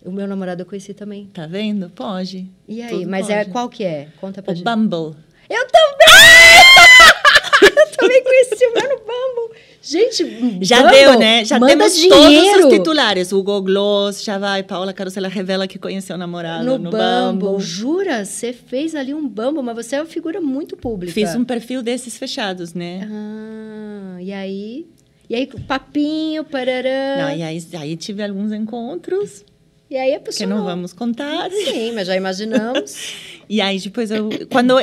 O meu namorado eu conheci também. Tá vendo? Pode. E aí? Tudo Mas é pode. qual que é? Conta pra O gente. Bumble. Eu também! eu também conheci o meu no Bumble. Gente, Já Bumble, deu, né? Já temos dinheiro todos os titulares. Hugo Gloss, já vai. Paola Carosella revela que conheceu o namorado no, no, Bumble. Bumble. Jura? Você fez ali um Bumble, mas você é uma figura muito pública. Fiz um perfil desses fechados, né? Ah, e aí? E aí, papinho, parará. Não, e aí, aí tive alguns encontros E aí a que pessoa... não vamos contar. Sim, mas já imaginamos. [laughs] E aí depois eu. Quando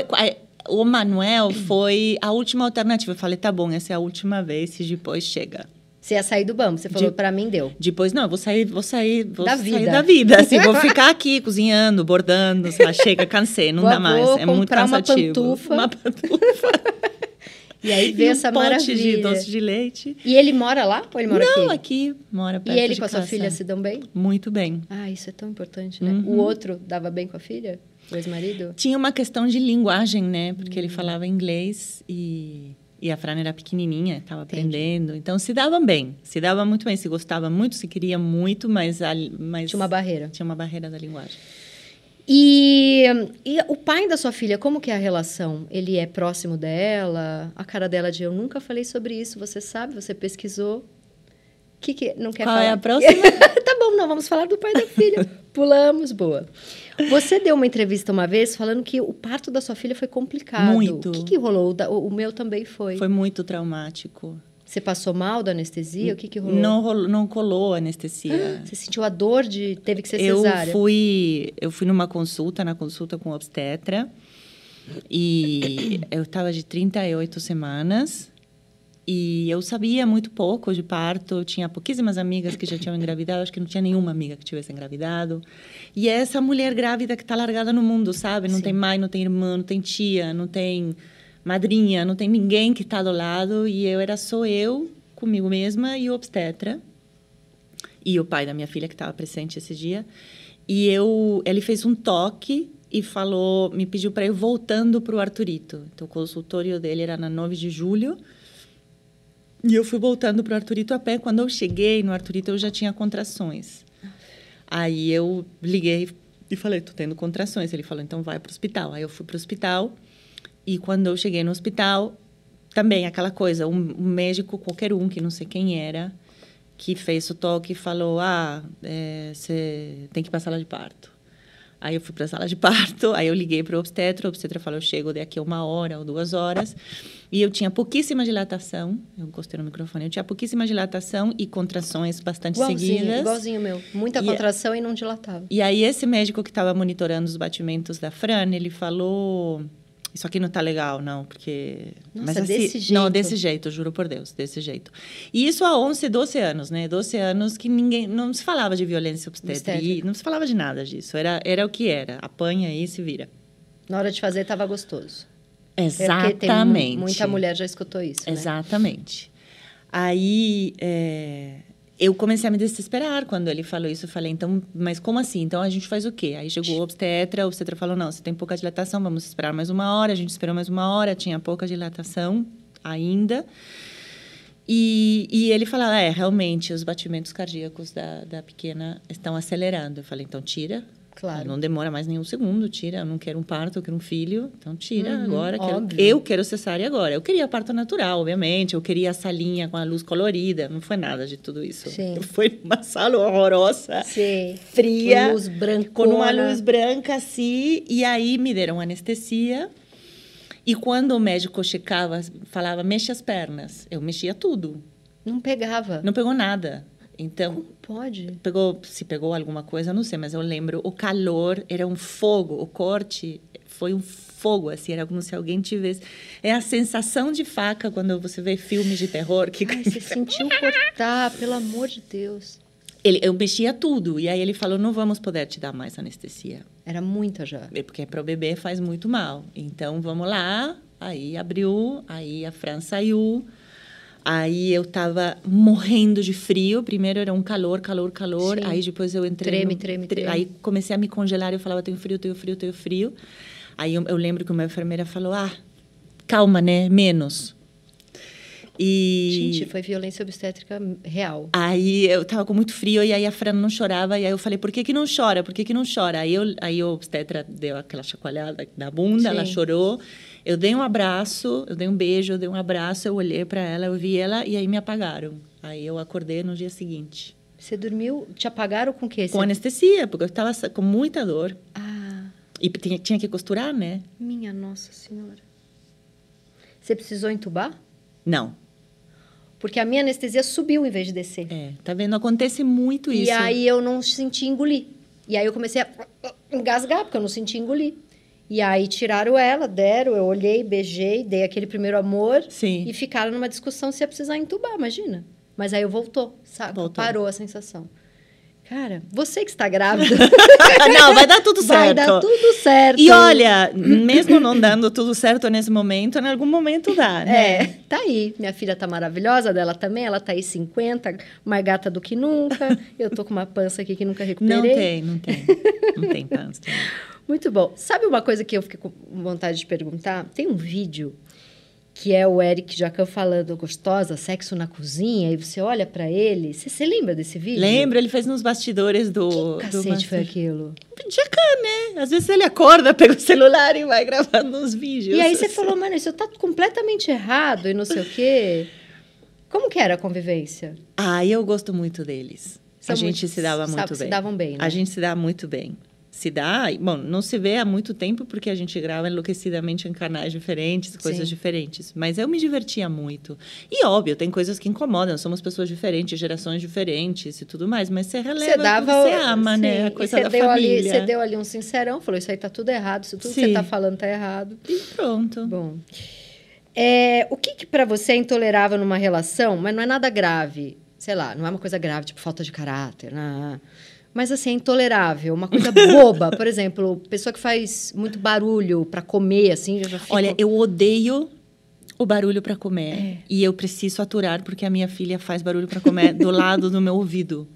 o Manuel foi a última alternativa. Eu falei, tá bom, essa é a última vez, e depois chega. Você ia sair do Bumble. Você falou, De- pra mim deu. Depois, não, eu vou sair, vou sair, vou Da sair vida. da vida. Assim, vou [laughs] ficar aqui cozinhando, bordando, sabe? chega, cansei, não Vou- dá mais. vou É muito comprar uma cansativo. pantufa. Uma pantufa. [laughs] E aí veio e um essa pote maravilha. de doce de leite. E ele mora lá ou ele mora não, aqui? aqui, mora E perto ele de com a sua filha se dão bem? Muito bem. Ah, isso é tão importante, né? Uhum. O outro dava bem com a filha? O ex-marido? Tinha uma questão de linguagem, né? Porque Hum. ele falava inglês e, e a Fran era pequenininha, estava aprendendo. Então, se davam bem. Se dava muito bem, se gostava muito, se queria muito, mas... A, mas Tinha uma barreira. Tinha uma barreira da linguagem. E, e o pai da sua filha, como que é a relação? Ele é próximo dela? A cara dela de eu nunca falei sobre isso, você sabe, você pesquisou. Que que não quer Qual falar? é a próxima? [laughs] tá bom, não, vamos falar do pai da filha. [laughs] Pulamos, boa. Você deu uma entrevista uma vez falando que o parto da sua filha foi complicado. Muito. O que, que rolou? O, o- meu também foi. Foi muito traumático. Você passou mal da anestesia? O que, que rolou? Não, rolou, não colou a anestesia. [gasps] Você sentiu a dor de teve que ser eu cesárea? fui eu fui numa consulta na consulta com o obstetra e eu estava de 38 semanas e eu sabia muito pouco de parto tinha pouquíssimas amigas que já tinham engravidado acho que não tinha nenhuma amiga que tivesse engravidado e é essa mulher grávida que está largada no mundo sabe não Sim. tem mãe não tem irmã não tem tia não tem madrinha não tem ninguém que está do lado e eu era só eu comigo mesma e o obstetra e o pai da minha filha que estava presente esse dia. E eu, ele fez um toque e falou, me pediu para ir voltando para o Arturito. Então o consultório dele era na 9 de julho. E eu fui voltando para o Arturito a pé. Quando eu cheguei no Arturito, eu já tinha contrações. Aí eu liguei e falei, tô tendo contrações. Ele falou, então vai para o hospital. Aí eu fui para o hospital. E quando eu cheguei no hospital, também aquela coisa, um, médico, qualquer um, que não sei quem era, que fez o toque e falou, ah, você tem que ir para a sala de parto. Aí eu fui para a sala de [laughs] parto, aí eu liguei para o obstetra, o obstetra falou, eu chego daqui a uma hora ou duas horas. E eu tinha pouquíssima dilatação, eu encostei no microfone, eu tinha pouquíssima dilatação e contrações bastante Igualzinho, seguidas. igualzinho meu. Muita E- contração e não dilatava. E aí esse médico que estava monitorando os batimentos da Fran, ele falou, isso aqui não tá legal, não, porque... Nossa, assim, desse Não, jeito? desse jeito, juro por Deus, desse jeito. E isso há 11, 12 anos, né? 12 anos que ninguém... Não se falava de violência obstétrica, não se falava de nada disso. Era, era o que era, apanha aí e se vira. Na hora de fazer, tava gostoso. É Exatamente. muita mulher já escutou isso, né? Exatamente. Aí, é, eu comecei a me desesperar quando ele falou isso. Eu falei, então, mas como assim? Então a gente faz o quê? Aí chegou o obstetra, o obstetra falou: não, você tem pouca dilatação, vamos esperar mais uma hora. A gente esperou mais uma hora, tinha pouca dilatação ainda. E, e ele falou: é, realmente, os batimentos cardíacos da, da pequena estão acelerando. Eu falei: então tira, Claro. não demora mais nenhum segundo, tira. Eu não quero um parto, eu quero um filho. Então, tira Uhum, agora. Quero, eu quero cesárea agora. Eu queria parto natural, obviamente. Eu queria a salinha com a luz colorida. Não foi nada de tudo isso. Sim. [laughs] Foi uma sala horrorosa, Sim. fria, Com luz brancona. com uma luz branca assim. E aí me deram anestesia. E quando o médico checava, falava, mexe as pernas. Eu mexia tudo. Não pegava. Não pegou nada. Então, Como pode? pegou, se pegou alguma coisa, não sei, mas eu lembro, o calor era um fogo, o corte foi um fogo, assim, era como se alguém tivesse... É a sensação de faca quando você vê filmes de terror. Que Ai, você [laughs] sentiu cortar, pelo amor de Deus. ele, eu mexia tudo, e aí ele falou, não vamos poder te dar mais anestesia, Era muita já. É porque para o bebê faz muito mal. Então, vamos lá, aí abriu, aí a Fran saiu, Aí eu tava morrendo de frio. Primeiro era um calor, calor, calor. Sim. Aí depois eu entrei. Treme, no- treme, tre- treme. Aí comecei a me congelar. Eu falava, tenho frio, tenho frio, tenho frio. Aí eu, eu lembro que uma enfermeira falou: ah, calma, né? Menos. E. Gente, foi violência obstétrica real. Aí eu tava com muito frio e aí a Fran não chorava. E aí eu falei, por que que não chora? Por que que não chora? Aí, eu, aí o obstetra deu aquela chacoalhada na bunda, ela Sim. chorou. Eu dei um abraço, eu dei um beijo, eu dei um abraço, eu olhei para ela, eu vi ela e aí me apagaram. Aí eu acordei no dia seguinte. Você dormiu, te apagaram com o quê? Com Você- anestesia, porque eu tava sa- com muita dor. Ah, E tinha, tinha que costurar, né? minha Nossa Senhora. Você precisou entubar? Não. Porque a minha anestesia subiu em vez de descer. É, tá vendo? Acontece muito isso. E aí eu não senti engolir. E aí eu comecei a engasgar, porque eu não senti engolir. E aí tiraram ela, deram, eu olhei, beijei, dei aquele primeiro amor. Sim. E ficaram numa discussão se ia precisar entubar, imagina. Mas aí eu voltou, sabe? Voltou. Parou a sensação. Cara, você que está grávida, [laughs] não, vai dar tudo [laughs] vai certo. dar tudo certo. E olha, mesmo não dando tudo certo nesse momento, em algum momento dá, né? É, tá aí. Minha filha tá maravilhosa, dela também. Ela tá aí 50, mais gata do que nunca. Eu tô com uma pança aqui que nunca recuperei. Não tem, não tem. [laughs] Não tem pança. Muito bom. Sabe uma coisa que eu fiquei com vontade de perguntar? Tem um vídeo que é o Eric Jacan falando gostosa, sexo na cozinha, e você olha pra ele. Você, você lembra desse vídeo? Lembro, ele fez nos bastidores do. Que do cacete Master- foi aquilo? Jacan, né? Às vezes ele acorda, pega o celular e vai gravando uns vídeos. E aí você falou, mano, isso tá completamente errado e não sei o quê. Como que era a convivência? Ah, eu gosto muito deles. São a gente muito- se dava muito se bem. davam bem, né? A gente se dá muito bem. Se dá, bom, não se vê há muito tempo porque a gente grava enlouquecidamente em canais diferentes, coisas Sim. diferentes. Mas eu me divertia muito. E óbvio, tem coisas que incomodam, somos pessoas diferentes, gerações diferentes e tudo mais, mas você releva Você dava. você ama, sim, né? A coisa você da deu família. Ali, você deu ali um sincerão, falou: Isso aí tá tudo errado, isso tudo que você Sim. tá falando tá errado. E pronto. Bom. É, o que, que para você é intolerável numa relação, mas não é nada grave? Sei lá, não é uma coisa grave, tipo falta de caráter. né? Mas assim, é intolerável, uma coisa boba. Por exemplo, pessoa que faz muito barulho para comer, assim, já fico... Olha, eu odeio o barulho para comer. É. E eu preciso aturar porque a minha filha faz barulho para comer do lado do meu ouvido.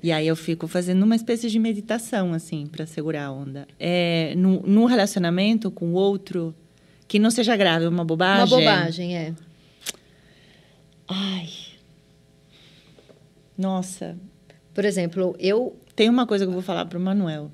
E aí eu fico fazendo uma espécie de meditação, assim, para segurar a onda. É, no, no relacionamento com o outro, que não seja grave, uma bobagem. Uma bobagem, é. Ai. Nossa. Por exemplo, eu Tem uma coisa que eu vou falar pro Manuel.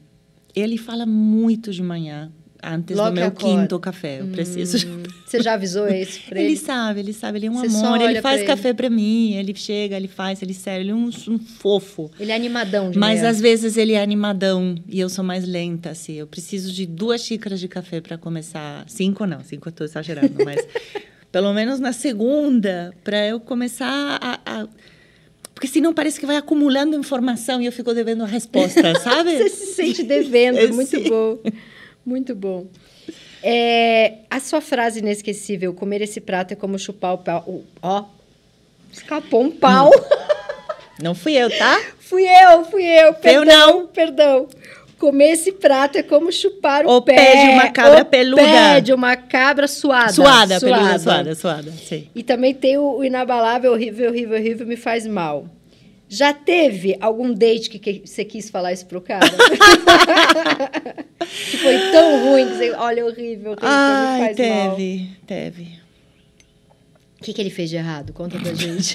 Ele fala muito de manhã, antes Logo do meu quinto café. Eu preciso. Hum, Você já avisou isso pra Ele ele? sabe, ele sabe, ele é um Você amor, ele faz pra ele. café pra mim, ele chega, ele faz, ele sério, ele é um, um fofo. Ele é animadão de Mas às vezes ele é animadão e eu sou mais lenta, assim. Eu preciso de duas xícaras de café para começar. Cinco não, cinco eu tô exagerando, mas [laughs] pelo menos na segunda, para eu começar a, a- Porque senão parece que vai acumulando informação e eu fico devendo a resposta, [laughs] sabe? Você se sente devendo, É, muito sim. bom. Muito bom. É, a sua frase inesquecível, comer esse prato é como chupar o pau. o- Ó, escapou um pau. Não fui eu, tá? [laughs] fui eu, fui eu. Perdão, não. Perdão. Comer esse prato é como chupar o, O pé de uma cabra o peluda. pé de uma cabra suada. Suada, peluda, suada, suada, sim. E também tem o, o inabalável, horrível, horrível, horrível, me faz mal. Já teve algum date que, que você quis falar isso pro cara? [laughs] que foi tão ruim que você, olha, horrível, horrível, Ai, me faz mal. teve, teve. O que, que ele fez de errado? Conta pra [laughs] gente.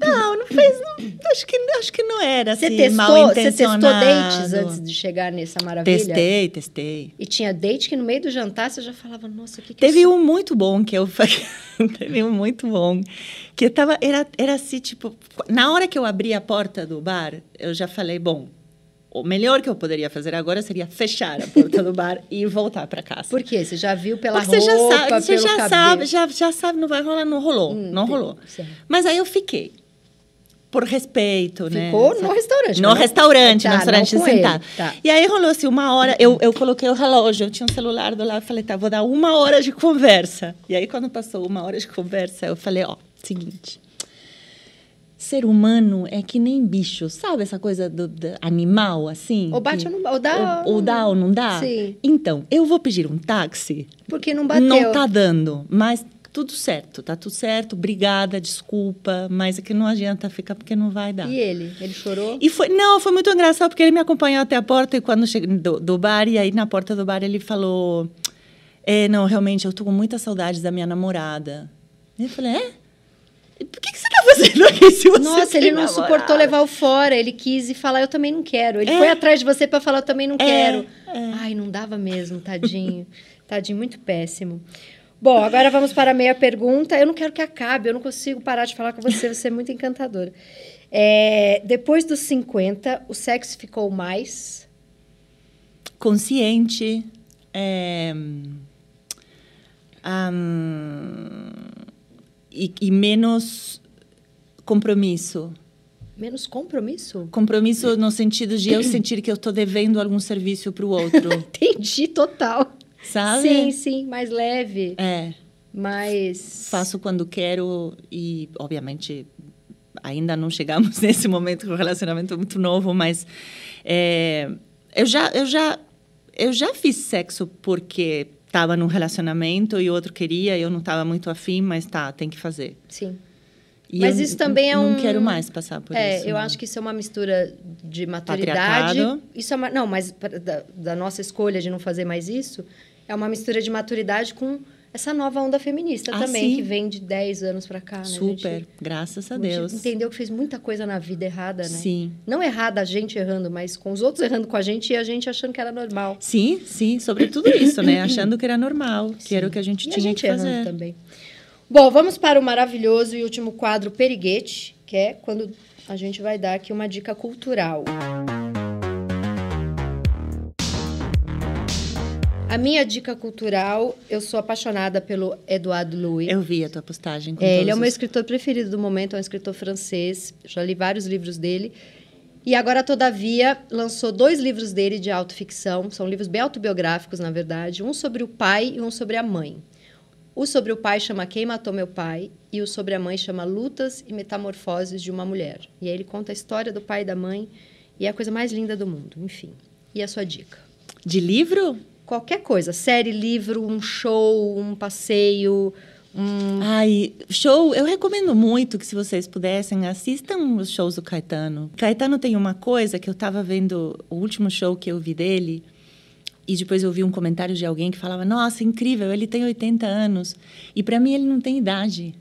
Não, não fez. Não, acho, que, acho que não era Você assim, mal testou, você testou dates antes de chegar nessa maravilha? Testei, testei. E tinha date que no meio do jantar você já falava, nossa, o que que Teve um muito bom que eu [laughs] teve um muito bom que eu tava era era assim tipo na hora que eu abri a porta do bar eu já falei bom o melhor que eu poderia fazer agora seria fechar a porta do bar e voltar para casa. Por quê? Você já viu pela Porque você roupa, já sabe, você já cabelo? sabe, já, já sabe, não vai rolar, não rolou, Hum, não rolou. Certo. Mas aí eu fiquei. Por respeito, né? Ficou no restaurante, No mas não- restaurante, Tá, no restaurante sentado. tá. E aí rolou assim, uma hora, eu, eu coloquei o relógio, eu tinha um celular do lado, falei, tá, vou dar uma hora de conversa. E aí, quando passou uma hora de conversa, eu falei, ó, seguinte. Ser humano é que nem bicho, sabe essa coisa do, do animal, assim? Ou bate que- ou não- ou dá- Ou, ou dá ou não dá? Sim. Então, eu vou pedir um táxi Porque não bateu. não tá dando, mas tudo certo, tá tudo certo, obrigada, desculpa, mas é que não adianta ficar porque não vai dar. E ele? Ele chorou? E foi, não, foi muito engraçado porque ele me acompanhou até a porta e quando cheguei do, do bar e aí na porta do bar ele falou, é, não, realmente eu tô com muitas saudades da minha namorada. E eu falei, é? E Por que, que você tá fazendo [laughs] aqui se você Nossa, ele não namorada?" suportou levar o fora. Ele quis e falar, eu também não quero. Ele É. foi atrás de você pra falar, eu também não É, quero. é. Ai, não dava mesmo, tadinho. [laughs] tadinho, muito péssimo. Bom, agora vamos para a meia pergunta. Eu não quero que acabe, eu não consigo parar de falar com você, você é muito encantadora. É, depois dos 50, o sexo ficou mais. consciente, é, ahn, e, e menos compromisso. Menos compromisso? Compromisso no sentido de eu sentir que eu estou devendo algum serviço para o outro, [laughs] Entendi, total. sabe? Sim, sim, mais leve, É, mais... faço quando quero e, obviamente, ainda não chegamos [laughs] nesse momento que o relacionamento muito novo, mas é, eu já, eu já, eu já fiz sexo porque estava num relacionamento e o outro queria, eu não estava muito afim, mas tá, tem que fazer. Sim. E Mas isso também é não um- quero mais passar por é, isso. eu não. acho que isso é uma mistura de maturidade. Isso é uma, não, mas da, da nossa escolha de não fazer mais isso, é uma mistura de maturidade com essa nova onda feminista Ah, também, sim. que vem de 10 anos pra cá, né? A Super, gente- graças a a gente Deus. entendeu que fez muita coisa na vida errada, né? Sim. Não errada a gente errando, mas com os outros errando com a gente e a gente achando que era normal. Sim, sim, sobre tudo isso, né? Achando que era normal, que era o que a gente E a tinha gente que errando fazer. também. Bom, vamos para o maravilhoso e último quadro Periguete, que é quando a gente vai dar aqui uma dica cultural. A minha dica cultural, eu sou apaixonada pelo Eduardo Louis. Eu vi a tua postagem. Com É, ele é o meu os- escritor preferido do momento, é um escritor francês. Já li vários livros dele. E agora, todavia, lançou dois livros dele de autoficção. São livros bem autobiográficos, na verdade. Um sobre o pai e um sobre a mãe. O sobre o pai chama Quem Matou Meu Pai e o sobre a mãe chama Lutas e Metamorfoses de uma Mulher. E aí ele conta a história do pai e da mãe e é a coisa mais linda do mundo, enfim. E a sua dica? De livro? Qualquer coisa, série, livro, um show, um passeio, um Ai, show, eu recomendo muito que se vocês pudessem, assistam os shows do Caetano. Caetano tem uma coisa que eu estava vendo, o último show que eu vi dele, e depois eu vi um comentário de alguém que falava, nossa, incrível, ele tem 80 anos. E para mim ele não tem idade.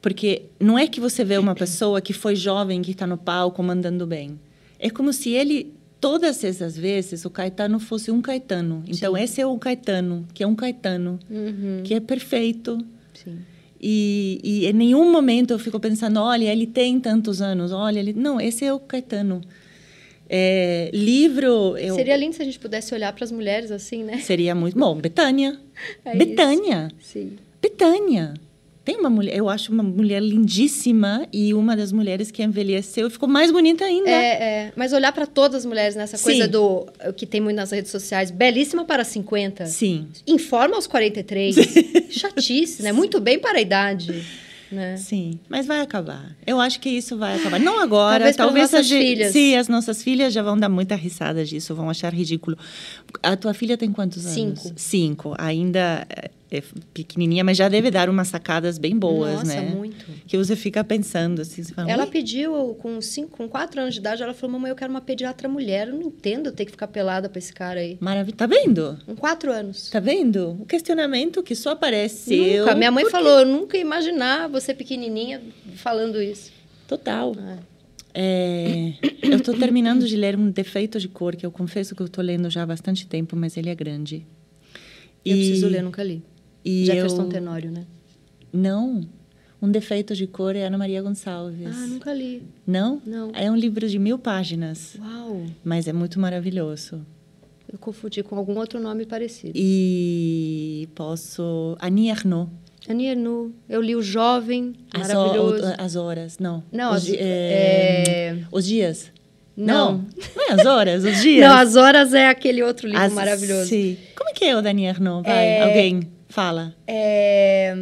Porque não é que você vê uma pessoa que foi jovem, que está no palco, mandando bem. É como se ele, todas essas vezes, o Caetano fosse um Caetano. Então, Sim. esse é o Caetano, que é um Caetano, Uhum, que é perfeito. sim. E, e em nenhum momento eu fico pensando, olha, ele tem tantos anos, olha, ele... não, esse é o Caetano. É, livro, eu... Seria lindo se a gente pudesse olhar para as mulheres assim, né? seria muito bom. Betânia, [laughs] É Betânia, Sim. Betânia. Tem uma mulher, eu acho uma mulher lindíssima e uma das mulheres que envelheceu ficou mais bonita ainda. É, é, mas olhar para todas as mulheres nessa coisa Sim. do o que tem muito nas redes sociais, belíssima para 50, Sim. informa aos 43, chatice, né? Muito bem para a idade. [laughs] né? Sim, mas vai acabar. Eu acho que isso vai acabar. Não [laughs] agora, Talvez talvez, pelas nossas filhas. Sim, as nossas filhas já vão dar muita risada disso, vão achar ridículo. A tua filha tem quantos anos? Cinco. Cinco. Ainda é é pequenininha, mas já deve dar umas sacadas bem boas, Nossa, né? muito. Que você fica pensando assim, fala, Ela "Ui, pediu, com cinco, com quatro anos de idade, ela falou, mamãe, eu quero uma pediatra mulher. Eu não entendo ter que ficar pelada pra esse cara aí. maravilha. Tá vendo? Com quatro anos. Tá vendo? O questionamento que só apareceu. Nunca. Minha mãe falou, eu nunca ia imaginar você pequenininha falando isso. Total. É. É, eu estou terminando de ler um defeito de cor que eu confesso que eu estou lendo já há bastante tempo, mas ele é grande. Eu preciso ler, nunca li. E Jefferson eu, Tenório, né? Não. Um defeito de cor é Ana Maria Gonçalves. Ah, nunca li. Não? Não. É um livro de mil páginas, Uau. mas é muito maravilhoso. Eu confundi com algum outro nome parecido. E posso. Annie Ernaux. Ernaux. Eu li O Jovem, As, maravilhoso. ho- as horas. Não. Não, os, as- di- é- os dias. Não. Não é as horas, os [laughs] dias. Não, As Horas é aquele outro livro As- maravilhoso. Sim. Como é que é o da Annie Ernaux? Vai, É- alguém fala. É...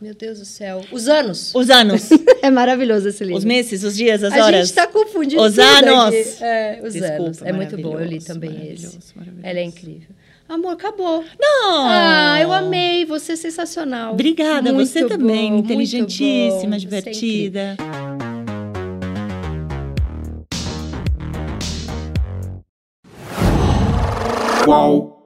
Meu Deus do céu. Os Anos. Os anos, [laughs] é maravilhoso esse livro. os meses, os dias, as a horas. gente está confundindo Os anos. É, os Desculpa, anos. É muito bom. Eu li também maravilhoso, esse. maravilhoso. Ela é incrível. Amor, acabou. Não! Ah, eu amei. Você é sensacional. Obrigada, Muito você também. bom, muito Inteligentíssima, bom. Divertida. Qual